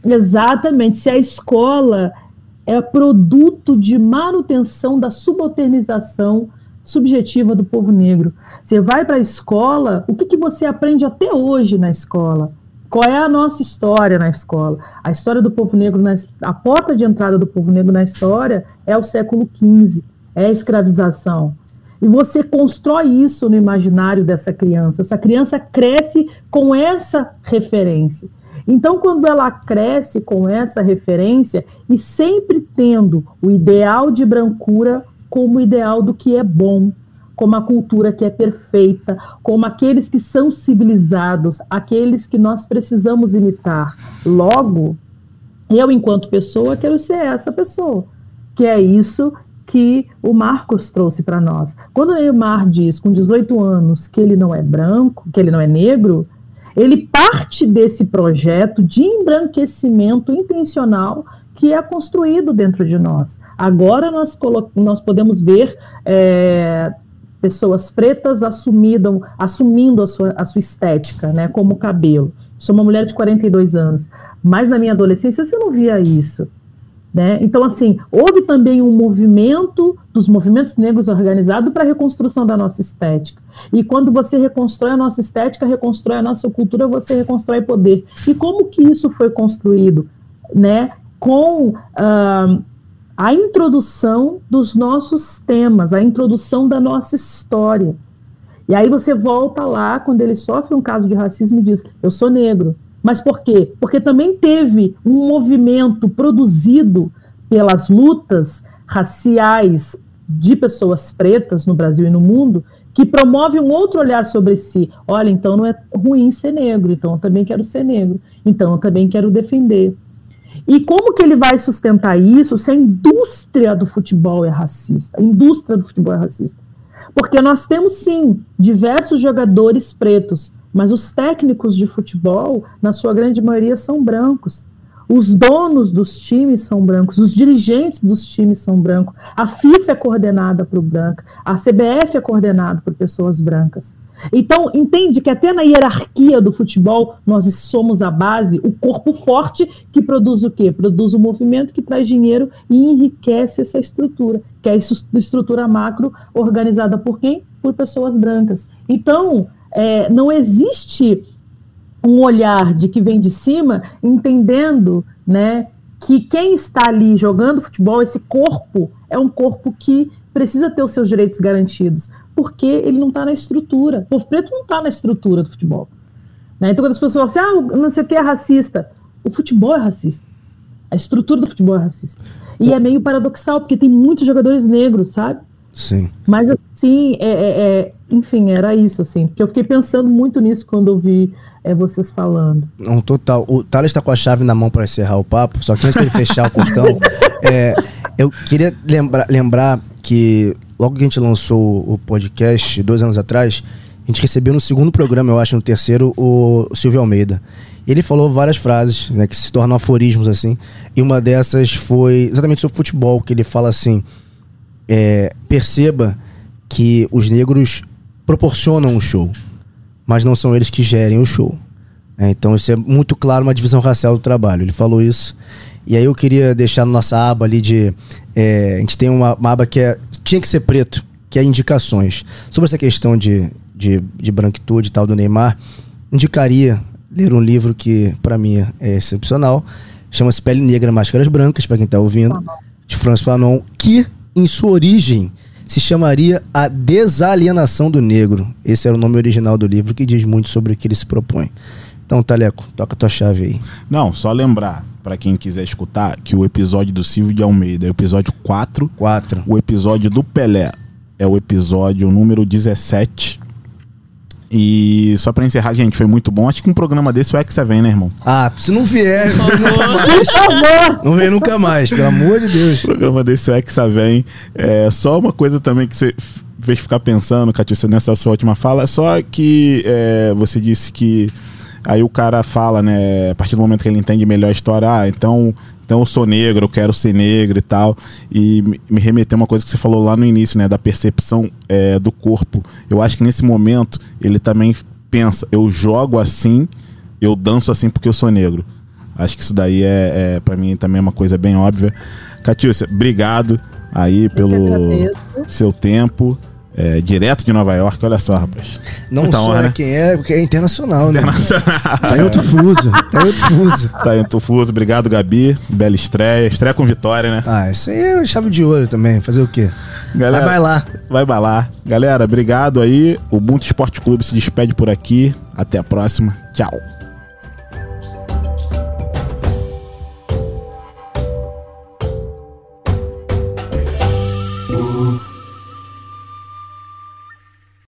Exatamente. Se a escola é produto de manutenção da subalternização subjetiva do povo negro. Você vai para a escola, o que, que você aprende até hoje na escola? Qual é a nossa história na escola? A história do povo negro, na, a porta de entrada do povo negro na história é o século XV, é a escravização. E você constrói isso no imaginário dessa criança. Essa criança cresce com essa referência. Então, quando ela cresce com essa referência e sempre tendo o ideal de brancura como ideal do que é bom, como a cultura que é perfeita, como aqueles que são civilizados, aqueles que nós precisamos imitar. Logo, eu, enquanto pessoa, quero ser essa pessoa, que é isso que o Marcos trouxe para nós. Quando Neymar diz, com 18 anos, que ele não é branco, que ele não é negro, ele parte desse projeto de embranquecimento intencional que é construído dentro de nós. Agora nós, nós podemos ver é, pessoas pretas assumindo, assumindo a, sua, a sua estética, né, como cabelo. Sou uma mulher de 42 anos, mas na minha adolescência você não via isso. Né? Então, assim, houve também um movimento dos movimentos negros organizado para a reconstrução da nossa estética. E quando você reconstrói a nossa estética, reconstrói a nossa cultura, você reconstrói poder. E como que isso foi construído? Né? Com uh, a introdução dos nossos temas, a introdução da nossa história. E aí você volta lá, quando ele sofre um caso de racismo e diz: Eu sou negro. Mas por quê? Porque também teve um movimento produzido pelas lutas raciais de pessoas pretas no Brasil e no mundo que promove um outro olhar sobre si. Olha, então não é ruim ser negro, então eu também quero ser negro, então eu também quero defender. E como que ele vai sustentar isso se a indústria do futebol é racista? A indústria do futebol é racista. Porque nós temos sim diversos jogadores pretos, mas os técnicos de futebol, na sua grande maioria, são brancos. Os donos dos times são brancos, os dirigentes dos times são brancos, a FIFA é coordenada por branca, a CBF é coordenada por pessoas brancas. Então, entende que até na hierarquia do futebol, nós somos a base, o corpo forte que produz o quê? Produz o movimento que traz dinheiro e enriquece essa estrutura, que é a estrutura macro organizada por quem? Por pessoas brancas. Então, é, não existe um olhar de que vem de cima entendendo né, que quem está ali jogando futebol, esse corpo, é um corpo que precisa ter os seus direitos garantidos, porque ele não está na estrutura. O povo preto não está na estrutura do futebol. Né? Então, quando as pessoas falam assim, ah, não sei o que é racista, o futebol é racista. A estrutura do futebol é racista. E é meio paradoxal, porque tem muitos jogadores negros, sabe? Sim. Mas assim, é, é, é, enfim, era isso, assim, porque eu fiquei pensando muito nisso quando eu vi é, vocês falando. Um total. O Thales está com a chave na mão para encerrar o papo, só que antes de fechar o portão, *laughs* é, eu queria lembrar, lembrar que logo que a gente lançou o podcast, dois anos atrás, a gente recebeu no segundo programa, eu acho, no terceiro, o Silvio Almeida. Ele falou várias frases né, que se tornam aforismos, assim, e uma dessas foi exatamente sobre futebol, que ele fala assim é, perceba que os negros proporcionam o show, mas não são eles que gerem o show. É, então isso é muito claro uma divisão racial do trabalho. Ele falou isso. E aí eu queria deixar na nossa aba ali de. É, a gente tem uma, uma, aba que é. Tinha que ser preto, que é indicações. Sobre essa questão de, de, de branquitude e tal do Neymar, indicaria ler um livro que, para mim, é excepcional. Chama-se Pele Negra, Máscaras Brancas, para quem está ouvindo, de François Fanon, que em sua origem, se chamaria A Desalienação do Negro. Esse era o nome original do livro, que diz muito sobre o que ele se propõe. Então, Taleco, toca tua chave aí. Não, só lembrar, para quem quiser escutar, que o episódio do Silvio de Almeida é o episódio 4. 4. O episódio do Pelé é o episódio número 17. E só pra encerrar, gente, foi muito bom. Acho que um programa desse o Hexa vem, né, irmão? Ah, se não vier, *laughs* nunca mais. não vem nunca mais, pelo amor de Deus. Um programa desse o Hexa vem. É, só uma coisa também que você fez ficar pensando, Catiúcia, nessa sua última fala, é só que é, você disse que aí o cara fala, né, a partir do momento que ele entende melhor a história, ah, então então eu sou negro, eu quero ser negro e tal. E me remeteu uma coisa que você falou lá no início, né? Da percepção é, do corpo. Eu acho que nesse momento ele também pensa, eu jogo assim, eu danço assim porque eu sou negro. Acho que isso daí é, é para mim também é uma coisa bem óbvia. Catiúcia, obrigado aí pelo seu tempo. É, direto de Nova York, olha só, rapaz. Não Muita só honra, né? quem é, porque é internacional, né? Internacional. Tá em outro fuso. Tá em outro fuso. Tá em outro fuso. Obrigado, Gabi. Bela estreia. Estreia com vitória, né? Ah, isso aí é chave de ouro também. Fazer o quê? Galera, vai lá. Vai bailar. Galera, obrigado aí. O Ubuntu Esporte Clube se despede por aqui. Até a próxima. Tchau.